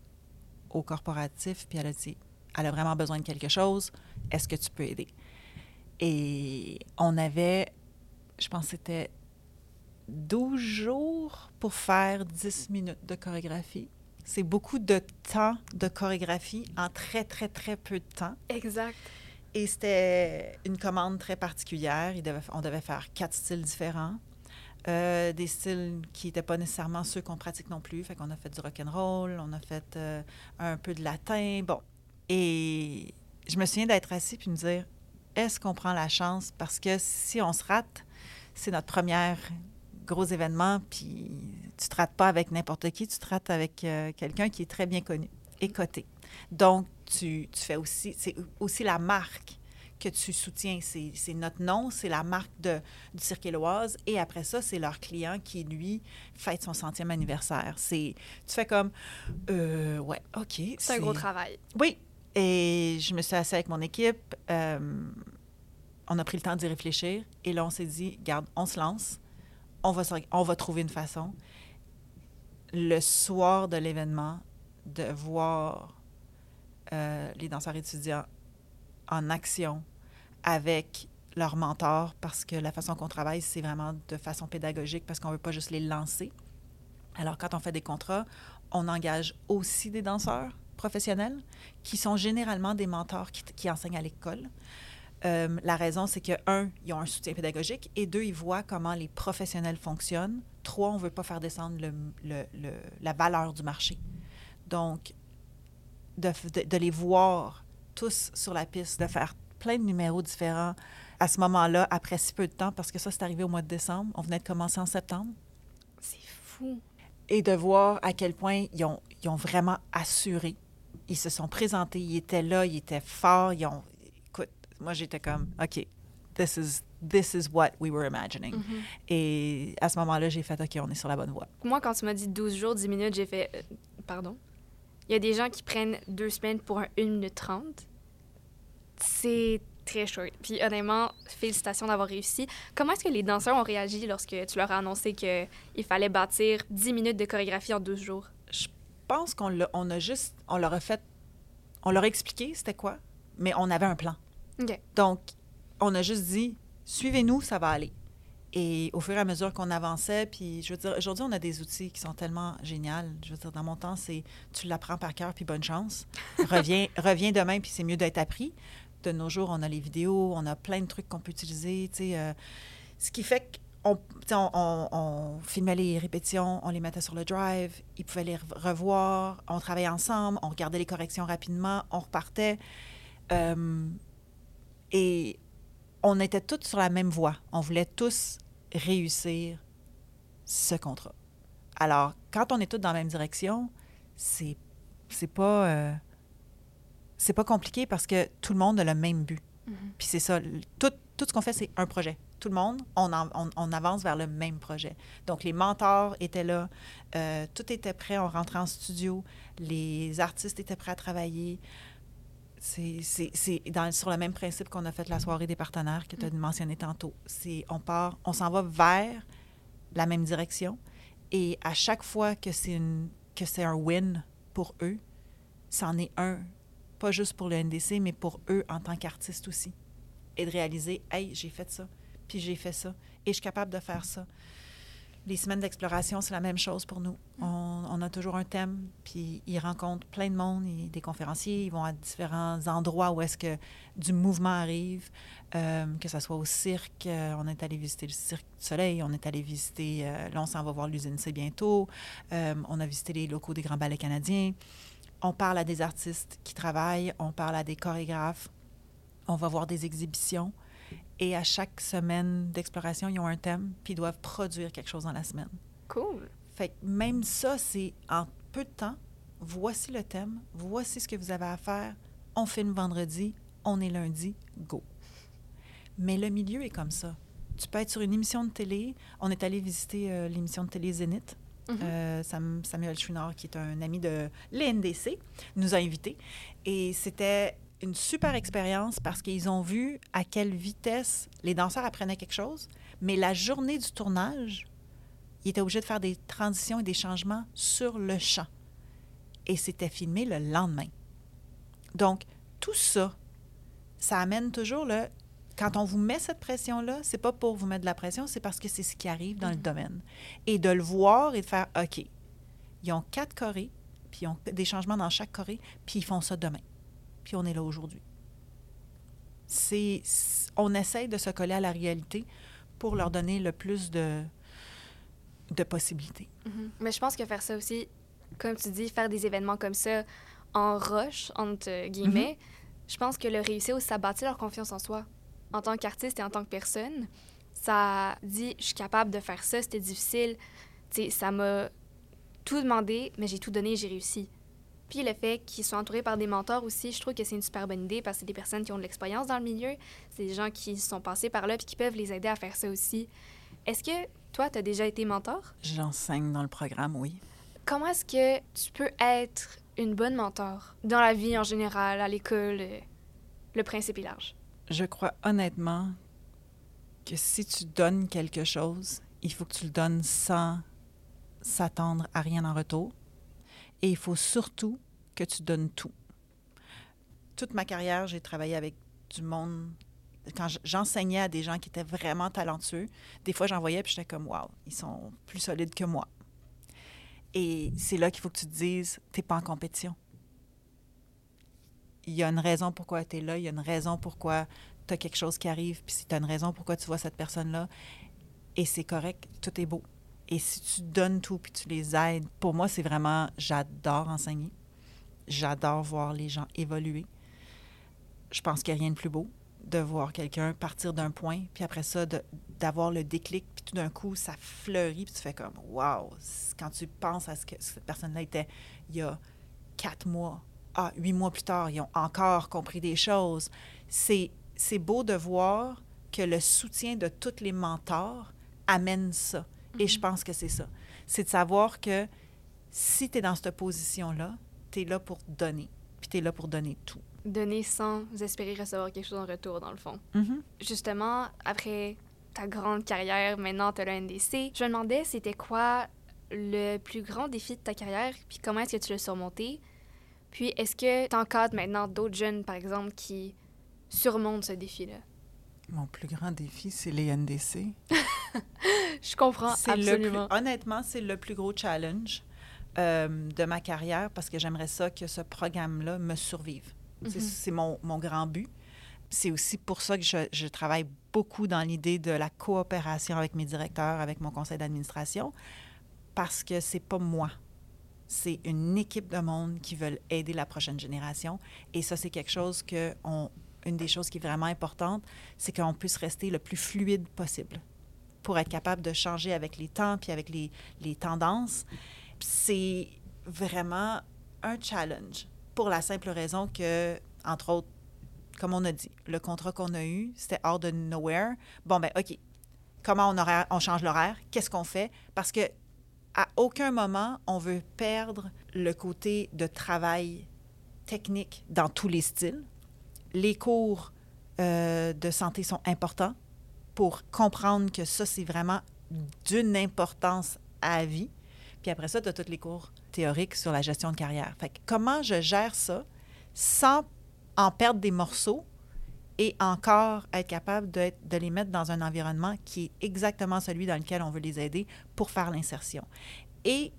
au corporatif, puis elle a dit Elle a vraiment besoin de quelque chose, est-ce que tu peux aider? Et on avait, je pense que c'était 12 jours pour faire 10 minutes de chorégraphie. C'est beaucoup de temps de chorégraphie en très, très, très peu de temps. Exact. Et c'était une commande très particulière. On devait faire quatre styles différents. Euh, des styles qui n'étaient pas nécessairement ceux qu'on pratique non plus. Fait qu'on a fait du rock and roll, on a fait euh, un peu de latin. Bon. Et je me souviens d'être assis puis me dire est-ce qu'on prend la chance? Parce que si on se rate, c'est notre premier gros événement, puis tu te rates pas avec n'importe qui, tu te rates avec euh, quelqu'un qui est très bien connu et coté. Donc, tu, tu fais aussi, c'est aussi la marque que tu soutiens. C'est notre nom, c'est la marque de, du Cirque Éloise. Et après ça, c'est leur client qui, lui, fête son centième anniversaire. C'est, tu fais comme, euh, ouais, OK. C'est un gros travail. Oui. Et je me suis assise avec mon équipe. Euh, on a pris le temps d'y réfléchir. Et là, on s'est dit, garde, on se lance. On va, on va trouver une façon. Le soir de l'événement, de voir euh, les danseurs étudiants en action avec leur mentor parce que la façon qu'on travaille, c'est vraiment de façon pédagogique parce qu'on ne veut pas juste les lancer. Alors, quand on fait des contrats, on engage aussi des danseurs professionnels qui sont généralement des mentors qui, enseignent à l'école. Euh, la raison, c'est que, un, ils ont un soutien pédagogique et deux, ils voient comment les professionnels fonctionnent. Trois, on ne veut pas faire descendre le, la valeur du marché. Donc, de, de, les voir tous sur la piste, de faire plein de numéros différents à ce moment-là, après si peu de temps, parce que ça, c'est arrivé au mois de décembre. On venait de commencer en septembre. C'est fou. Et de voir à quel point ils ont, ils ont vraiment assuré. Ils se sont présentés, ils étaient là, ils étaient forts. Ils ont... Écoute, moi, j'étais comme, OK, this is, this is what we were imagining. Mm-hmm. Et à ce moment-là, j'ai fait, OK, on est sur la bonne voie. Moi, quand tu m'as dit 12 jours, 10 minutes, j'ai fait, euh, pardon? Il y a des gens qui prennent deux semaines pour un 1 minute 30. C'est très short. Puis honnêtement, félicitations d'avoir réussi. Comment est-ce que les danseurs ont réagi lorsque tu leur as annoncé qu'il fallait bâtir 10 minutes de chorégraphie en 12 jours? Je pense qu'on on a juste, on leur a fait, on leur a expliqué c'était quoi, mais on avait un plan. Donc, on a juste dit, suivez-nous, ça va aller. Et au fur et à mesure qu'on avançait, puis je veux dire, aujourd'hui, on a des outils qui sont tellement géniaux. Je veux dire, dans mon temps, c'est tu l'apprends par cœur, puis bonne chance. *laughs* Reviens, reviens demain, puis c'est mieux d'être appris. De nos jours, on a les vidéos, on a plein de trucs qu'on peut utiliser, tu sais. Euh, ce qui fait qu'on on, on, filmait les répétitions, on les mettait sur le drive, ils pouvaient les revoir, on travaillait ensemble, on regardait les corrections rapidement, on repartait. Euh, et on était tous sur la même voie. On voulait tous réussir ce contrat. Alors, quand on est tous dans la même direction, c'est c'est pas euh, c'est pas compliqué parce que tout le monde a le même but. Mm-hmm. Puis c'est ça, tout, tout ce qu'on fait, c'est un projet. Tout le monde, on, on, avance vers le même projet. Donc, les mentors étaient là, euh, tout était prêt, on rentrait en studio, les artistes étaient prêts à travailler. C'est sur le même principe qu'on a fait la soirée des partenaires que tu as mm. mentionné tantôt. On part, on s'en va vers la même direction. Et à chaque fois que c'est que c'est un win pour eux, c'en est un, pas juste pour le NDC, mais pour eux en tant qu'artistes aussi. Et de réaliser, hey, j'ai fait ça, puis j'ai fait ça, et je suis capable de faire ça. Les semaines d'exploration, c'est la même chose pour nous. Mm. On, a toujours un thème, puis ils rencontrent plein de monde, des conférenciers, ils vont à différents endroits où est-ce que du mouvement arrive, euh, que ce soit au cirque, euh, on est allé visiter le Cirque du Soleil, on est allé visiter, euh, là on s'en va voir l'usine C bientôt, on a visité les locaux des grands ballets canadiens, on parle à des artistes qui travaillent, on parle à des chorégraphes, on va voir des exhibitions. Et à chaque semaine d'exploration, ils ont un thème, puis ils doivent produire quelque chose dans la semaine. Cool. Fait que même ça, c'est en peu de temps. Voici le thème, voici ce que vous avez à faire. On filme vendredi, on est lundi, go. Mais le milieu est comme ça. Tu peux être sur une émission de télé. On est allé visiter euh, l'émission de télé Zénith. Mm-hmm. Euh, Samuel Chouinard, qui est un ami de l'ENDC, nous a invités. Et c'était une super expérience parce qu'ils ont vu à quelle vitesse les danseurs apprenaient quelque chose, Mais la journée du tournage, il était obligé de faire des transitions et des changements sur le champ. Et c'était filmé le lendemain. Donc, tout ça, ça amène toujours le. Quand on vous met cette pression-là, c'est pas pour vous mettre de la pression, c'est parce que c'est ce qui arrive dans le domaine. Et de le voir et de faire OK, ils ont quatre chorés, puis ils ont des changements dans chaque choré, puis ils font ça demain. Puis on est là aujourd'hui. C'est, on essaye de se coller à la réalité pour leur donner le plus de, de possibilités. Mais je pense que faire ça aussi, comme tu dis, faire des événements comme ça en roche, entre guillemets, je pense que le réussir aussi, ça bâtit leur confiance en soi. En tant qu'artiste et en tant que personne, ça dit, je suis capable de faire ça, c'était difficile. sais, ça m'a tout demandé, mais j'ai tout donné, j'ai réussi. Puis le fait qu'ils soient entourés par des mentors aussi, je trouve que c'est une super bonne idée parce que c'est des personnes qui ont de l'expérience dans le milieu, c'est des gens qui sont passés par là puis qui peuvent les aider à faire ça aussi. Est-ce que toi, tu as déjà été mentor? J'enseigne dans le programme, oui. Comment est-ce que tu peux être une bonne mentor dans la vie en général, à l'école? Le principe est large? Je crois honnêtement que si tu donnes quelque chose, il faut que tu le donnes sans s'attendre à rien en retour. Et il faut surtout que tu donnes tout. Toute ma carrière, j'ai travaillé avec du monde. Quand j'enseignais à des gens qui étaient vraiment talentueux, des fois j'en voyais puis j'étais comme waouh, ils sont plus solides que moi. Et c'est là qu'il faut que tu te dises, t'es pas en compétition. Il y a une raison pourquoi tu es là, il y a une raison pourquoi tu as quelque chose qui arrive, puis si tu as une raison pourquoi tu vois cette personne-là, et c'est correct, tout est beau. Et si tu donnes tout puis tu les aides, pour moi, c'est vraiment, j'adore enseigner. J'adore voir les gens évoluer. Je pense qu'il n'y a rien de plus beau de voir quelqu'un partir d'un point, puis après ça, d'avoir le déclic, puis tout d'un coup, ça fleurit, puis tu fais comme, wow, quand tu penses à ce que cette personne-là était il y a quatre mois, ah, huit mois plus tard, ils ont encore compris des choses. C'est beau de voir que le soutien de tous les mentors amène ça. Et je pense que c'est ça. C'est de savoir que si tu es dans cette position-là, tu es là pour donner. Puis tu es là pour donner tout. Donner sans espérer recevoir quelque chose en retour, dans le fond. Mhm. Justement, après ta grande carrière, maintenant tu as le NDC, je me demandais c'était quoi le plus grand défi de ta carrière, puis comment est-ce que tu l'as surmonté? Puis est-ce que tu encadres maintenant d'autres jeunes, par exemple, qui surmontent ce défi-là? Mon plus grand défi, c'est les NDC. *laughs* je comprends absolument. honnêtement, c'est le plus gros challenge euh, de ma carrière parce que j'aimerais ça que ce programme-là me survive. C'est mhm. mon, mon, grand but. C'est aussi pour ça que je, je travaille beaucoup dans l'idée de la coopération avec mes directeurs, avec mon conseil d'administration, parce que c'est pas moi. C'est une équipe de monde qui veulent aider la prochaine génération. Et ça, c'est quelque chose que on, une des choses qui est vraiment importante, c'est qu'on puisse rester le plus fluide possible pour être capable de changer avec les temps puis avec les, les tendances. C'est vraiment un challenge pour la simple raison que, entre autres, comme on a dit, le contrat qu'on a eu, c'était hors de nowhere. Bon, ben OK, comment on, on change l'horaire? Qu'est-ce qu'on fait? Parce que à aucun moment, on veut perdre le côté de travail technique dans tous les styles les cours euh, de santé sont importants pour comprendre que ça, c'est vraiment d'une importance à vie. Puis après ça, tu as tous les cours théoriques sur la gestion de carrière. Fait comment je gère ça sans en perdre des morceaux et encore être capable de, les mettre dans un environnement qui est exactement celui dans lequel on veut les aider pour faire l'insertion. Et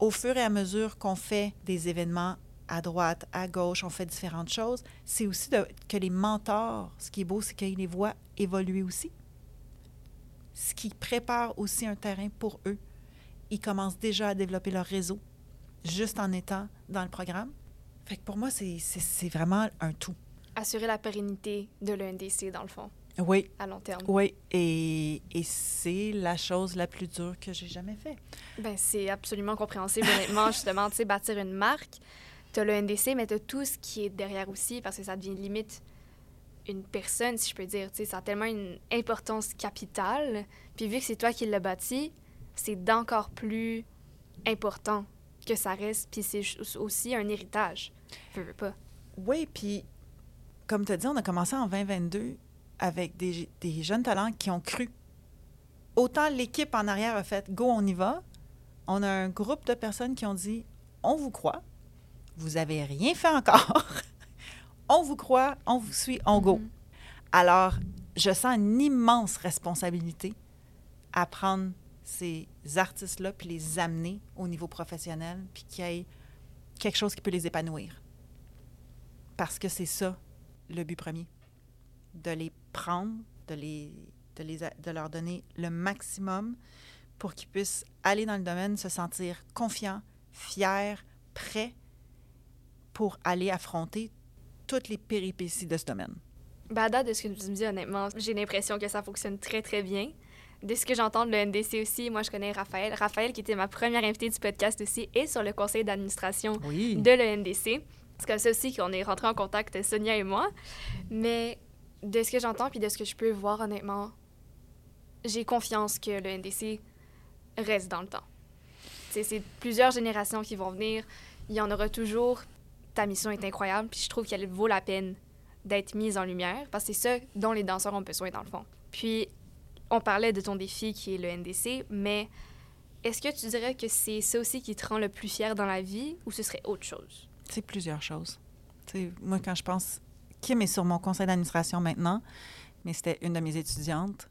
au fur et à mesure qu'on fait des événements à droite, à gauche, on fait différentes choses. C'est aussi que les mentors, ce qui est beau, c'est qu'ils les voient évoluer aussi. Ce qui prépare aussi un terrain pour eux. Ils commencent déjà à développer leur réseau juste en étant dans le programme. Fait que pour moi, c'est vraiment un tout. Assurer la pérennité de l'ENDC, dans le fond. Oui. À long terme. Oui. Et, et c'est la chose la plus dure que j'ai jamais fait. Ben, c'est absolument compréhensible, honnêtement, *laughs* justement, tu sais, bâtir une marque tu as le NDC, mais tu as tout ce qui est derrière aussi, parce que ça devient limite une personne, si je peux dire. ça a tellement une importance capitale. Puis vu que c'est toi qui l'as bâti, c'est d'encore plus important que ça reste. Puis c'est aussi un héritage. Je veux pas. Oui, puis comme tu as dit, on a commencé en 2022 avec des, des jeunes talents qui ont cru autant l'équipe en arrière a fait go, on y va, on a un groupe de personnes qui ont dit on vous croit, vous avez rien fait encore, *laughs* on vous croit, on vous suit, on go. Mhm. Alors, je sens une immense responsabilité à prendre ces artistes-là puis les amener au niveau professionnel puis qu'il y ait quelque chose qui peut les épanouir. Parce que c'est ça le but premier, de les prendre, de, les, de, les, de leur donner le maximum pour qu'ils puissent aller dans le domaine, se sentir confiants, fiers, prêts pour aller affronter toutes les péripéties de ce domaine. Ben, à date de ce que tu me dis, honnêtement, j'ai l'impression que ça fonctionne très, très bien. De ce que j'entends de l'ENDC aussi, moi, je connais Raphaël. Raphaël, qui était ma première invitée du podcast aussi, est sur le conseil d'administration Oui. de l'ENDC. C'est comme ça aussi qu'on est rentré en contact, Sonia et moi. Mais de ce que j'entends puis de ce que je peux voir, honnêtement, j'ai confiance que le NDC reste dans le temps. C'est plusieurs générations qui vont venir. Il y en aura toujours. Mission est incroyable, puis je trouve qu'elle vaut la peine d'être mise en lumière, parce que c'est ça dont les danseurs ont besoin, dans le fond. Puis, on parlait de ton défi qui est le NDC, mais est-ce que tu dirais que c'est ça aussi qui te rend le plus fier dans la vie, ou ce serait autre chose? C'est plusieurs choses. Tu sais, moi, quand je pense, Kim est sur mon conseil d'administration maintenant, mais c'était une de mes étudiantes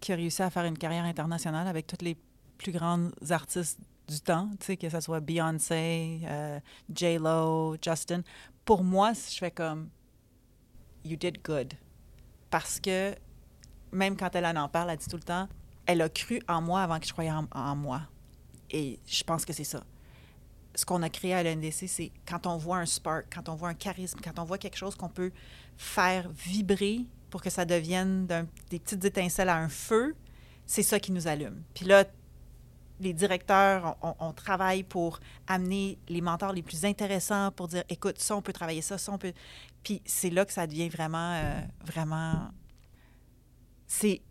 qui a réussi à faire une carrière internationale avec toutes les plus grandes artistes du temps, tu sais, que ce soit Beyoncé, euh, J-Lo, Justin. Pour moi, je fais comme You did good. Parce que même quand elle en parle, elle dit tout le temps Elle a cru en moi avant que je croyais en, en moi. Et je pense que c'est ça ce qu'on a créé à l'NDC, c'est quand on voit un spark, quand on voit un charisme, quand on voit quelque chose qu'on peut faire vibrer pour que ça devienne des petites étincelles à un feu, c'est ça qui nous allume. Puis là, les directeurs, on, travaille pour amener les mentors les plus intéressants pour dire, écoute, ça, on peut travailler ça, ça, on peut... Puis c'est là que ça devient vraiment, euh, vraiment... C'est,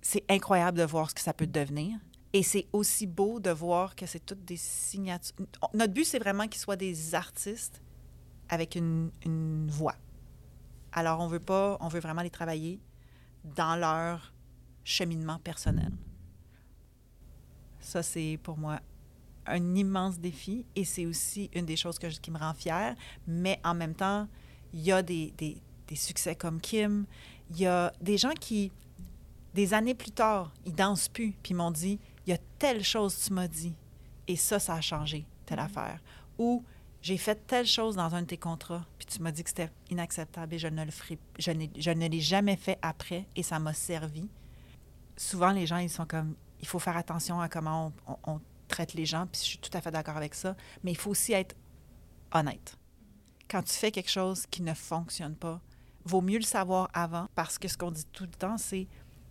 c'est incroyable de voir ce que ça peut devenir. Et c'est aussi beau de voir que c'est toutes des signatures. Notre but, c'est vraiment qu'ils soient des artistes avec une, une voix. Alors, on veut pas, on veut vraiment les travailler dans leur cheminement personnel. Ça, c'est pour moi un immense défi et c'est aussi une des choses que je- qui me rend fière. Mais en même temps, il y a des, des- des succès comme Kim. Il y a des gens qui, des années plus tard, ils dansent plus, puis m'ont dit il y a telle chose que tu m'as dit et ça, ça a changé, telle affaire. Ou j'ai fait telle chose dans un de tes contrats, puis tu m'as dit que c'était inacceptable et je ne le ferai, je, je ne l'ai jamais fait après et ça m'a servi. Souvent, les gens, ils sont comme, il faut faire attention à comment on, traite les gens, puis je suis tout à fait d'accord avec ça, mais il faut aussi être honnête. Quand tu fais quelque chose qui ne fonctionne pas, vaut mieux le savoir avant, parce que ce qu'on dit tout le temps, c'est,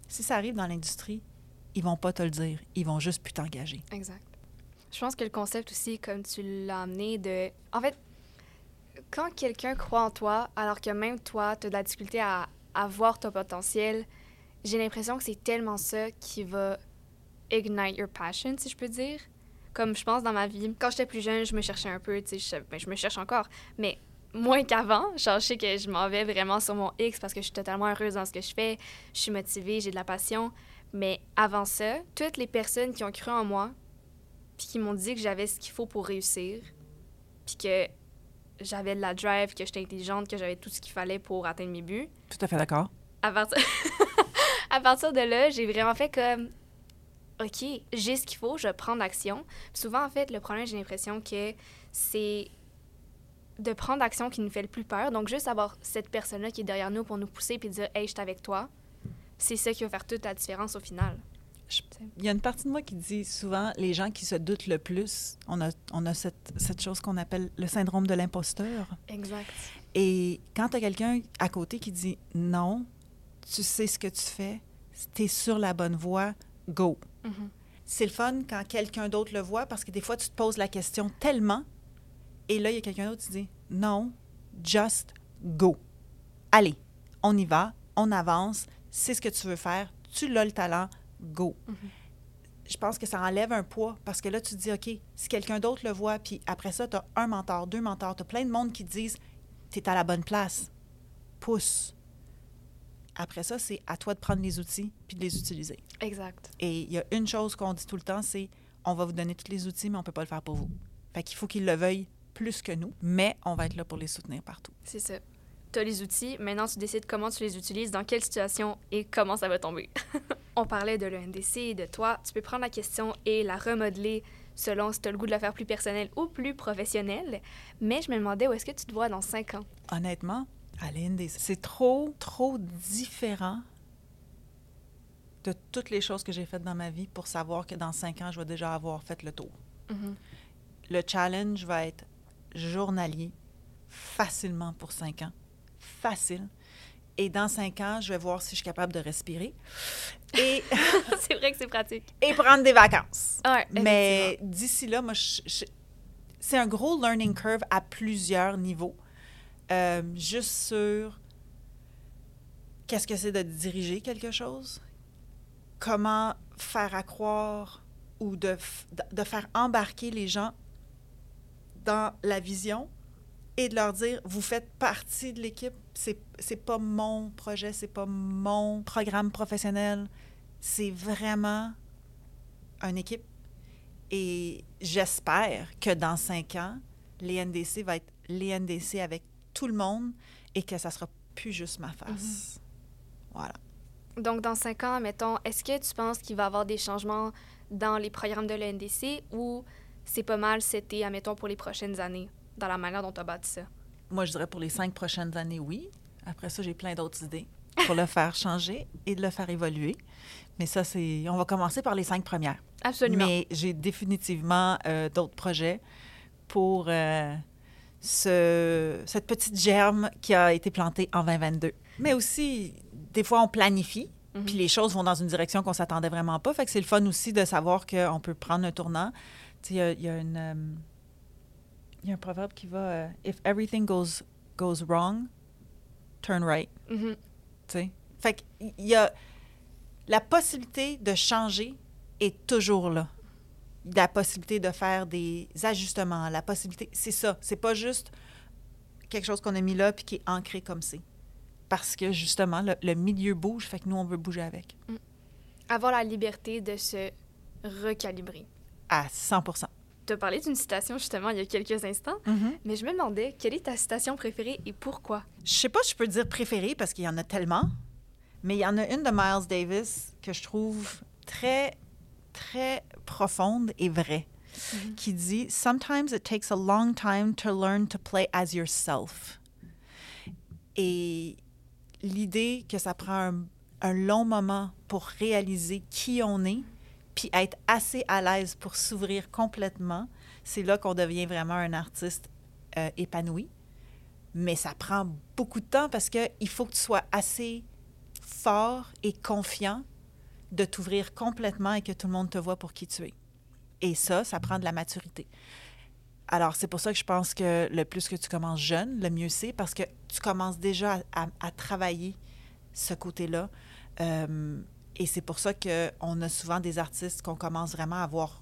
si ça arrive dans l'industrie, ils vont pas te le dire, ils vont juste plus t'engager. Exact. Je pense que le concept aussi, comme tu l'as amené, de. En fait, quand quelqu'un croit en toi, alors que même toi, tu as de la difficulté à, à voir ton potentiel, j'ai l'impression que c'est tellement ça qui va ignite your passion, si je peux dire. Comme je pense dans ma vie, quand j'étais plus jeune, je me cherchais un peu, tu sais, je, ben, je me cherche encore, mais moins qu'avant. *laughs* Genre, je sais que je m'en vais vraiment sur mon X parce que je suis totalement heureuse dans ce que je fais, je suis motivée, j'ai de la passion. Mais avant ça, toutes les personnes qui ont cru en moi, puis qui m'ont dit que j'avais ce qu'il faut pour réussir, puis que j'avais de la drive, que j'étais intelligente, que j'avais tout ce qu'il fallait pour atteindre mes buts. Tout à fait d'accord. À partir, *laughs* à partir de là, j'ai vraiment fait comme OK, j'ai ce qu'il faut, je prends l'action. Puis Souvent, en fait, le problème, j'ai l'impression que c'est de prendre l'action qui nous fait le plus peur. Donc, juste avoir cette personne-là qui est derrière nous pour nous pousser puis dire Hey, je suis avec toi, c'est ça qui va faire toute la différence au final. Je- Il y a une partie de moi qui dit souvent, les gens qui se doutent le plus, on a, on a cette, cette chose qu'on appelle le syndrome de l'imposteur. Exact. Et quand tu as quelqu'un à côté qui dit non, tu sais ce que tu fais, tu es sur la bonne voie, go. Mhm. C'est le fun quand quelqu'un d'autre le voit parce que des fois, tu te poses la question tellement et là, il y a quelqu'un d'autre qui dit non, just go. Allez, on y va, on avance, c'est ce que tu veux faire, tu l'as le talent, go. Mhm. Je pense que ça enlève un poids parce que là, tu te dis, OK, si quelqu'un d'autre le voit, puis après ça, tu as un mentor, deux mentors, tu as plein de monde qui te disent, tu es à la bonne place, pousse. Après ça, c'est à toi de prendre les outils puis de les utiliser. Exact. Et il y a une chose qu'on dit tout le temps, c'est on va vous donner tous les outils, mais on ne peut pas le faire pour vous. Fait qu'il faut qu'ils le veuillent plus que nous, mais on va être là pour les soutenir partout. C'est ça. Tu as les outils, maintenant tu décides comment tu les utilises, dans quelle situation et comment ça va tomber. *laughs* on parlait de l'ENDC et de toi. Tu peux prendre la question et la remodeler selon si tu as le goût de la faire plus personnelle ou plus professionnelle. Mais je me demandais où est-ce que tu te vois dans cinq ans? Honnêtement, c'est trop, trop différent de toutes les choses que j'ai faites dans ma vie pour savoir que dans cinq ans, je vais déjà avoir fait le tour. Mhm. Le challenge va être journalier, facilement pour cinq ans. Facile. Et dans cinq ans, je vais voir si je suis capable de respirer. Et, *laughs* c'est vrai que c'est pratique. et prendre des vacances. Ouais, Mais d'ici là, moi, c'est un gros learning curve à plusieurs niveaux. Euh, juste sur qu'est-ce que c'est de diriger quelque chose, comment faire à croire ou de, de- faire embarquer les gens dans la vision et de leur dire vous faites partie de l'équipe c'est c'est pas mon projet c'est pas mon programme professionnel c'est vraiment une équipe. Et j'espère que dans cinq ans les NDC va être les NDC avec tout le monde et que ça sera plus juste ma face voilà Donc, dans cinq ans, mettons, est-ce que tu penses qu'il va y avoir des changements dans les programmes de l'NDC ou c'est pas mal c'était, admettons, pour les prochaines années, dans la manière dont tu as bâti ça? Moi, je dirais pour les cinq prochaines années, oui. Après ça, j'ai plein d'autres idées pour le faire changer et de le faire évoluer. Mais ça, c'est. On va commencer par les cinq premières. Absolument. Mais j'ai définitivement euh, d'autres projets pour euh, ce- cette petite germe qui a été plantée en 2022. Mais aussi, des fois, on planifie. Mhm. Puis les choses vont dans une direction qu'on s'attendait vraiment pas. Fait que c'est le fun aussi de savoir qu'on peut prendre un tournant. Tu sais, il y y, euh, y a un proverbe qui va euh, If everything goes, goes wrong, turn right. Mhm. Tu sais? Fait qu'il y a la possibilité de changer est toujours là. La possibilité de faire des ajustements, la possibilité, c'est ça. C'est pas juste quelque chose qu'on a mis là puis qui est ancré comme c'est. Parce que justement, le, le milieu bouge, fait que nous, on veut bouger avec. Avoir la liberté de se recalibrer. À 100% Tu as parlé d'une citation justement il y a quelques instants, mais je me demandais quelle est ta citation préférée et pourquoi? Je sais pas si je peux dire préférée parce qu'il y en a tellement, mais il y en a une de Miles Davis que je trouve très, très profonde et vraie, Mhm. qui dit Sometimes it takes a long time to learn to play as yourself. Et l'idée que ça prend un, un long moment pour réaliser qui on est, puis être assez à l'aise pour s'ouvrir complètement, c'est là qu'on devient vraiment un artiste euh, épanoui. Mais ça prend beaucoup de temps parce qu'il faut que tu sois assez fort et confiant de t'ouvrir complètement et que tout le monde te voit pour qui tu es. Et ça, ça prend de la maturité. Alors, c'est pour ça que je pense que le plus que tu commences jeune, le mieux c'est parce que tu commences déjà à, à- à travailler ce côté-là. Euh, et c'est pour ça qu'on a souvent des artistes qu'on commence vraiment à voir,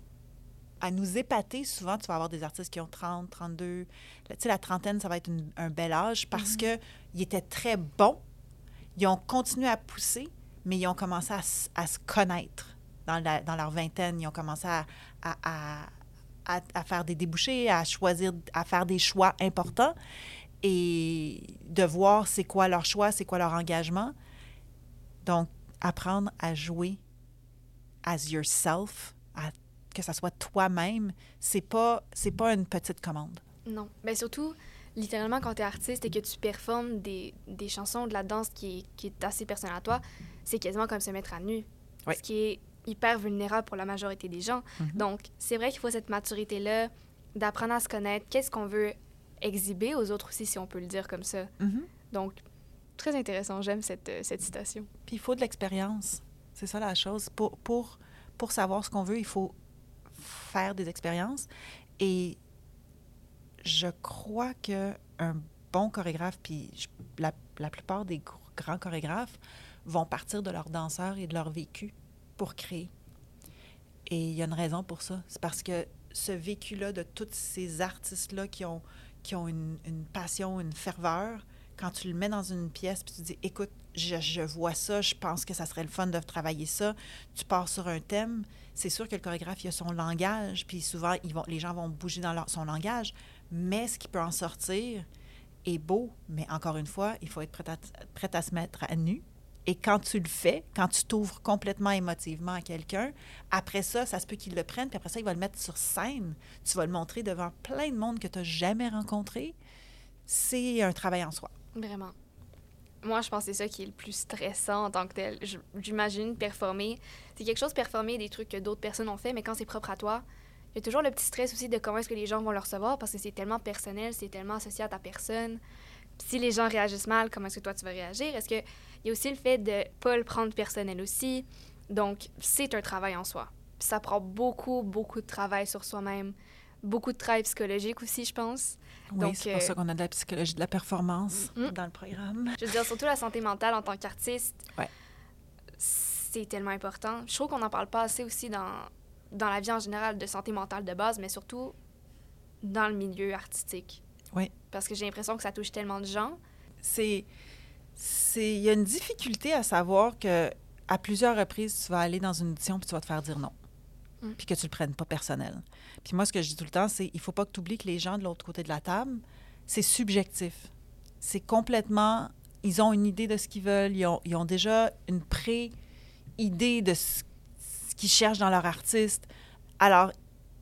à nous épater. Souvent, tu vas avoir des artistes qui ont 30, 32. Tu sais, la trentaine, ça va être une- un bel âge parce que qu'ils étaient très bons. Ils ont continué à pousser, mais ils ont commencé à, se connaître. Dans, leur vingtaine, ils ont commencé à, faire des débouchés, à choisir, à faire des choix importants et de voir c'est quoi leur choix, c'est quoi leur engagement. Donc, apprendre à jouer as yourself, que ça soit toi-même, c'est pas c'est pas une petite commande. Non. Ben surtout, littéralement, quand tu es artiste et que tu performes des, des chansons, de la danse qui est, qui est assez personnelle à toi, c'est quasiment comme se mettre à nu. Oui. Ce qui est hyper vulnérable pour la majorité des gens. Mhm. Donc, c'est vrai qu'il faut cette maturité-là d'apprendre à se connaître, qu'est-ce qu'on veut exhiber aux autres aussi, si on peut le dire comme ça? Mhm. Donc, très intéressant. J'aime cette, euh, cette citation. Puis il faut de l'expérience. C'est ça la chose. Pour, pour, pour savoir ce qu'on veut, il faut faire des expériences. Et je crois que un bon chorégraphe, puis la, la plupart des gr- grands chorégraphes vont partir de leurs danseurs et de leur vécu pour créer. Et il y a une raison pour ça. C'est parce que ce vécu-là de tous ces artistes-là qui ont, qui ont une, une passion, une ferveur, quand tu le mets dans une pièce, puis tu dis, écoute, je, je vois ça, je pense que ça serait le fun de travailler ça. Tu pars sur un thème, c'est sûr que le chorégraphe, il a son langage, puis souvent, ils vont, les gens vont bouger dans leur, son langage, mais ce qui peut en sortir est beau, mais encore une fois, il faut être prêt à, se mettre à nu. Et quand tu le fais, quand tu t'ouvres complètement émotivement à quelqu'un, après ça, ça se peut qu'il le prenne, puis après ça, il va le mettre sur scène. Tu vas le montrer devant plein de monde que tu n'as jamais rencontré. C'est un travail en soi. Vraiment. Moi, je pense que c'est ça qui est le plus stressant en tant que tel. J'imagine performer. C'est quelque chose performer des trucs que d'autres personnes ont fait, mais quand c'est propre à toi, il y a toujours le petit stress aussi de comment est-ce que les gens vont le recevoir parce que c'est tellement personnel, c'est tellement associé à ta personne. Puis si les gens réagissent mal, comment est-ce que toi tu vas réagir? Est-ce que il y a aussi le fait de pas le prendre personnel aussi? Donc, c'est un travail en soi. Puis ça prend beaucoup, beaucoup de travail sur soi-même. Beaucoup de travail psychologique aussi, je pense. Oui, Donc, c'est pour euh, ça qu'on a de la psychologie de la performance Mm. dans le programme. Je veux dire, surtout la santé mentale en tant qu'artiste, Ouais. c'est tellement important. Je trouve qu'on n'en parle pas assez aussi dans, dans la vie en général de santé mentale de base, mais surtout dans le milieu artistique. Oui. Parce que j'ai l'impression que ça touche tellement de gens. c'est c'est il y a une difficulté à savoir que à plusieurs reprises tu vas aller dans une audition puis tu vas te faire dire non Mm. puis que tu le prennes pas personnel puis moi ce que je dis tout le temps c'est il faut pas que tu oublies que les gens de l'autre côté de la table c'est subjectif c'est complètement ils ont une idée de ce qu'ils veulent ils ont, ils ont déjà une pré idée de ce, qu'ils cherchent dans leur artiste alors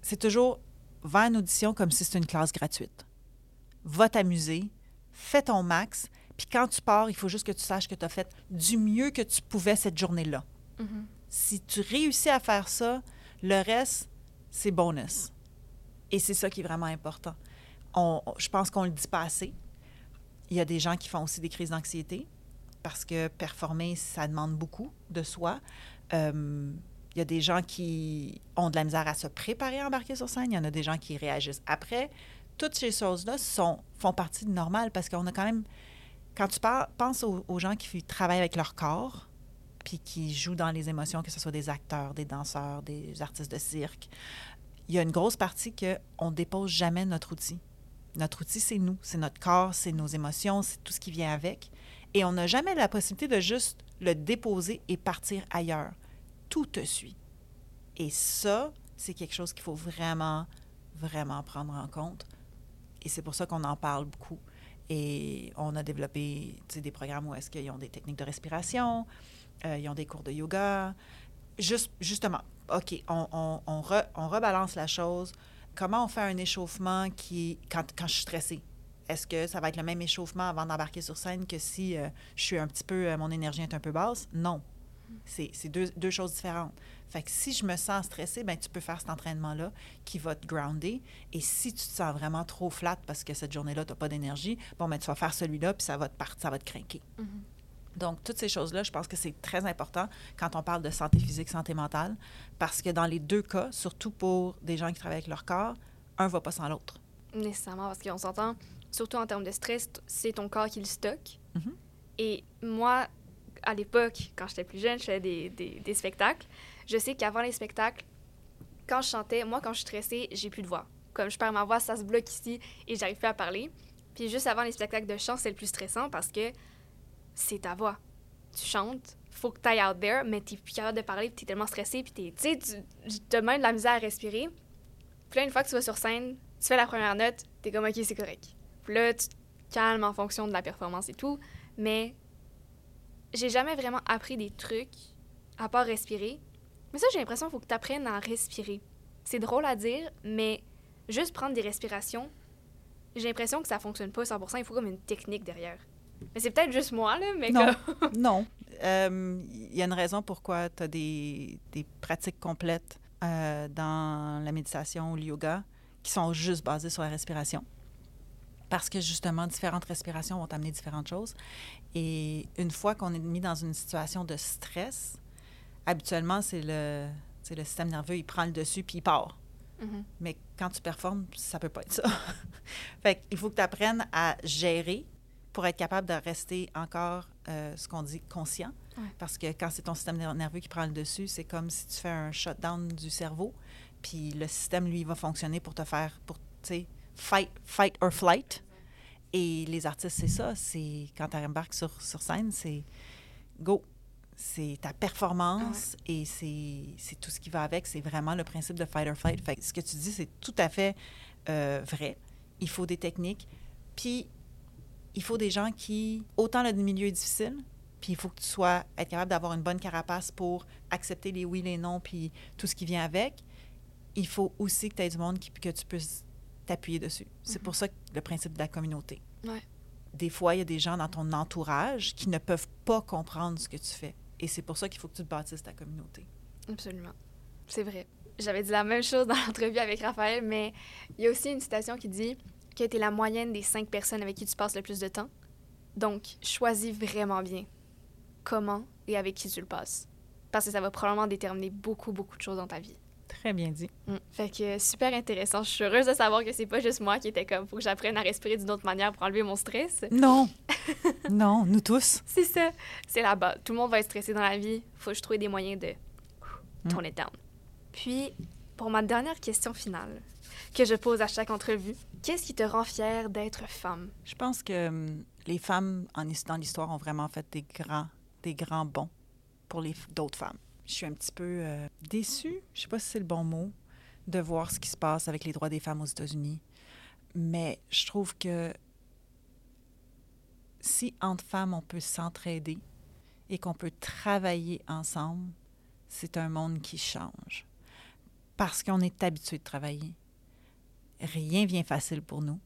c'est toujours va une audition comme si c'était une classe gratuite va t'amuser fais ton max puis quand tu pars, il faut juste que tu saches que tu as fait du mieux que tu pouvais cette journée-là. Si tu réussis à faire ça, le reste, c'est bonus. Et c'est ça qui est vraiment important. On, je pense qu'on ne le dit pas assez. Il y a des gens qui font aussi des crises d'anxiété parce que performer, ça demande beaucoup de soi. Euh, il y a des gens qui ont de la misère à se préparer à embarquer sur scène. Il y en a des gens qui réagissent après. Toutes ces choses-là font partie du normal parce qu'on a quand même quand tu penses aux, aux gens qui travaillent avec leur corps, puis qui jouent dans les émotions, que ce soit des acteurs, des danseurs, des artistes de cirque, il y a une grosse partie qu'on ne dépose jamais notre outil. Notre outil, c'est nous, c'est notre corps, c'est nos émotions, c'est tout ce qui vient avec. Et on n'a jamais la possibilité de juste le déposer et partir ailleurs. Tout te suit. Et ça, c'est quelque chose qu'il faut vraiment, vraiment prendre en compte. Et c'est pour ça qu'on en parle beaucoup. Et on a développé des programmes où est-ce qu'ils ont des techniques de respiration, euh, ils ont des cours de yoga. Juste, justement, OK, on, re- on rebalance la chose. Comment on fait un échauffement qui, quand, quand je suis stressée? Est-ce que ça va être le même échauffement avant d'embarquer sur scène que si euh, je suis un petit peu, euh, mon énergie est un peu basse? Non. C'est c'est deux, deux choses différentes. Fait que si je me sens stressée, ben tu peux faire cet entraînement-là qui va te grounder. Et si tu te sens vraiment trop flat parce que cette journée-là, tu n'as pas d'énergie, bon, ben tu vas faire celui-là, puis ça va te partir, ça va te craquer. Donc, toutes ces choses-là, je pense que c'est très important quand on parle de santé physique, santé mentale, parce que dans les deux cas, surtout pour des gens qui travaillent avec leur corps, un va pas sans l'autre. Nécessairement, parce qu'on s'entend, surtout en termes de stress, c'est ton corps qui le stocke. Mhm. Et moi, à l'époque, quand j'étais plus jeune, je faisais des, des, spectacles. Je sais qu'avant les spectacles, quand je chantais, moi, quand je suis stressée, j'ai plus de voix. Comme je perds ma voix, ça se bloque ici et j'arrive plus à parler. Puis juste avant les spectacles de chant, c'est le plus stressant parce que c'est ta voix. Tu chantes, faut que tu ailles out there, mais t'es plus capable de parler, puis t'es tellement stressé, puis t'es, tu tu te mets de la misère à respirer. Puis là, une fois que tu vas sur scène, tu fais la première note, t'es comme, OK, c'est correct. Puis là, tu calmes en fonction de la performance et tout. Mais j'ai jamais vraiment appris des trucs à part respirer. Mais ça, j'ai l'impression qu'il faut que tu apprennes à respirer. C'est drôle à dire, mais juste prendre des respirations, j'ai l'impression que ça fonctionne pas 100%. Il faut comme une technique derrière. Mais c'est peut-être juste moi, là, mais Non. comme- non. *laughs* Euh, Il y a une raison pourquoi tu as des, des pratiques complètes euh, dans la méditation ou le yoga qui sont juste basées sur la respiration. Parce que justement, différentes respirations vont amener différentes choses. Et une fois qu'on est mis dans une situation de stress, habituellement, c'est le, le système nerveux, il prend le dessus puis il part. Mhm. Mais quand tu performes, ça peut pas être ça. *laughs* fait qu'il faut que tu apprennes à gérer pour être capable de rester encore euh, ce qu'on dit conscient. Ouais. Parce que quand c'est ton système ner- nerveux qui prend le dessus, c'est comme si tu fais un shutdown du cerveau. Puis le système, lui, va fonctionner pour te faire, pour, tu sais, fight, fight or flight. Et les artistes, c'est ça. C'est quand tu embarques sur, sur scène, c'est go. C'est ta performance et c'est c'est tout ce qui va avec. C'est vraiment le principe de fight or flight. Fait que ce que tu dis, c'est tout à fait euh, vrai. Il faut des techniques. Puis, il faut des gens qui, autant le milieu est difficile, puis il faut que tu sois être capable d'avoir une bonne carapace pour accepter les oui, les non, puis tout ce qui vient avec. Il faut aussi que tu aies du monde qui, que tu puisses t'appuyer dessus. C'est Mhm. pour ça que le principe de la communauté. Ouais. Des fois, il y a des gens dans ton entourage qui ne peuvent pas comprendre ce que tu fais. Et c'est pour ça qu'il faut que tu te bâtisses ta communauté. Absolument. C'est vrai. J'avais dit la même chose dans *laughs* l'entrevue avec Raphaël, mais il y a aussi une citation qui dit que tu es la moyenne des cinq personnes avec qui tu passes le plus de temps. Donc, choisis vraiment bien comment et avec qui tu le passes. Parce que ça va probablement déterminer beaucoup, beaucoup de choses dans ta vie. Très bien dit. Mm. Fait que super intéressant. Je suis heureuse de savoir que c'est pas juste moi qui était comme faut que j'apprenne à respirer d'une autre manière pour enlever mon stress. Non! *laughs* non, nous tous. C'est ça. C'est la base. Tout le monde va être stressé dans la vie. Faut que je trouve des moyens de Mm. it down. Puis, pour ma dernière question finale, que je pose à chaque entrevue, qu'est-ce qui te rend fière d'être femme? Je pense que hum, les femmes en, dans l'histoire ont vraiment fait des grands, des grands bons pour les d'autres femmes. Je suis un petit peu euh, déçue, je sais pas si c'est le bon mot, de voir ce qui se passe avec les droits des femmes aux États-Unis. Mais je trouve que si entre femmes on peut s'entraider et qu'on peut travailler ensemble, c'est un monde qui change. Parce qu'on est habitué de travailler. Rien vient facile pour nous.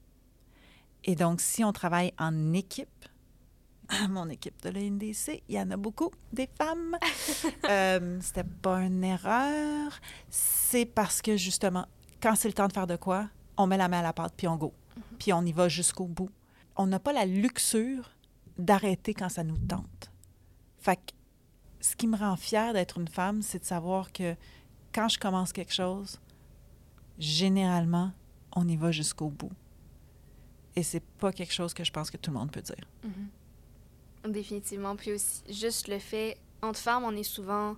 Et donc, si on travaille en équipe, mon équipe de l'NDC, il y en a beaucoup, des femmes. *laughs* euh, C'était pas une erreur. C'est parce que, justement, quand c'est le temps de faire de quoi, on met la main à la pâte, puis on go. Puis on y va jusqu'au bout. On n'a pas la luxure d'arrêter quand ça nous tente. Fait que ce qui me rend fière d'être une femme, c'est de savoir que quand je commence quelque chose, généralement, on y va jusqu'au bout. Et c'est pas quelque chose que je pense que tout le monde peut dire. Définitivement. Puis aussi, juste le fait, entre femmes, on est souvent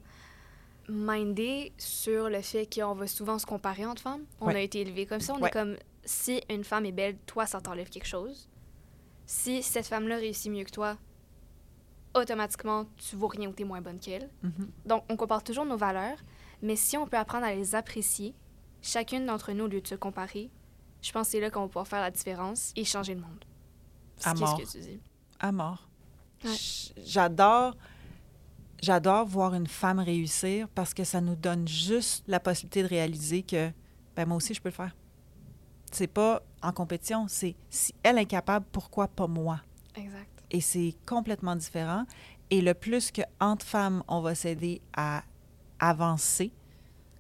mindé sur le fait qu'on va souvent se comparer entre femmes. On Ouais. a été élevé comme ça. On Ouais. est comme, si une femme est belle, toi, ça t'enlève quelque chose. Si cette femme-là réussit mieux que toi, automatiquement, tu vaux rien ou t'es moins bonne qu'elle. Mhm. Donc, on compare toujours nos valeurs, mais si on peut apprendre à les apprécier, chacune d'entre nous, au lieu de se comparer, je pense que c'est là qu'on va pouvoir faire la différence et changer le monde. À mort. que tu dis? À mort. Ouais. J'adore. J'adore voir une femme réussir parce que ça nous donne juste la possibilité de réaliser que ben moi aussi je peux le faire. C'est pas en compétition, c'est si elle est capable, pourquoi pas moi? Exact. Et c'est complètement différent. Et le plus que entre femmes, on va s'aider à avancer,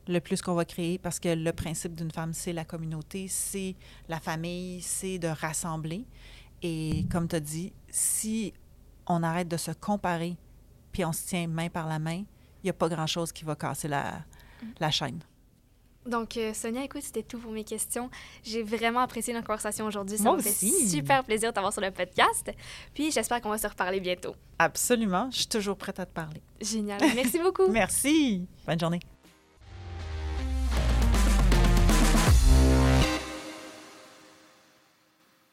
le plus qu'on va créer, parce que le principe d'une femme, c'est la communauté, c'est la famille, c'est de rassembler. Et comme tu as dit, si on arrête de se comparer, puis on se tient main par la main, il n'y a pas grand-chose qui va casser la, la chaîne. Donc, euh, Sonia, écoute, c'était tout pour mes questions. J'ai vraiment apprécié notre conversation aujourd'hui. Ça Moi m'a fait aussi. super plaisir de t'avoir sur le podcast. Puis, j'espère qu'on va se reparler bientôt. Absolument, je suis toujours prête à te parler. Génial. Merci beaucoup. *laughs* Merci. Bonne journée.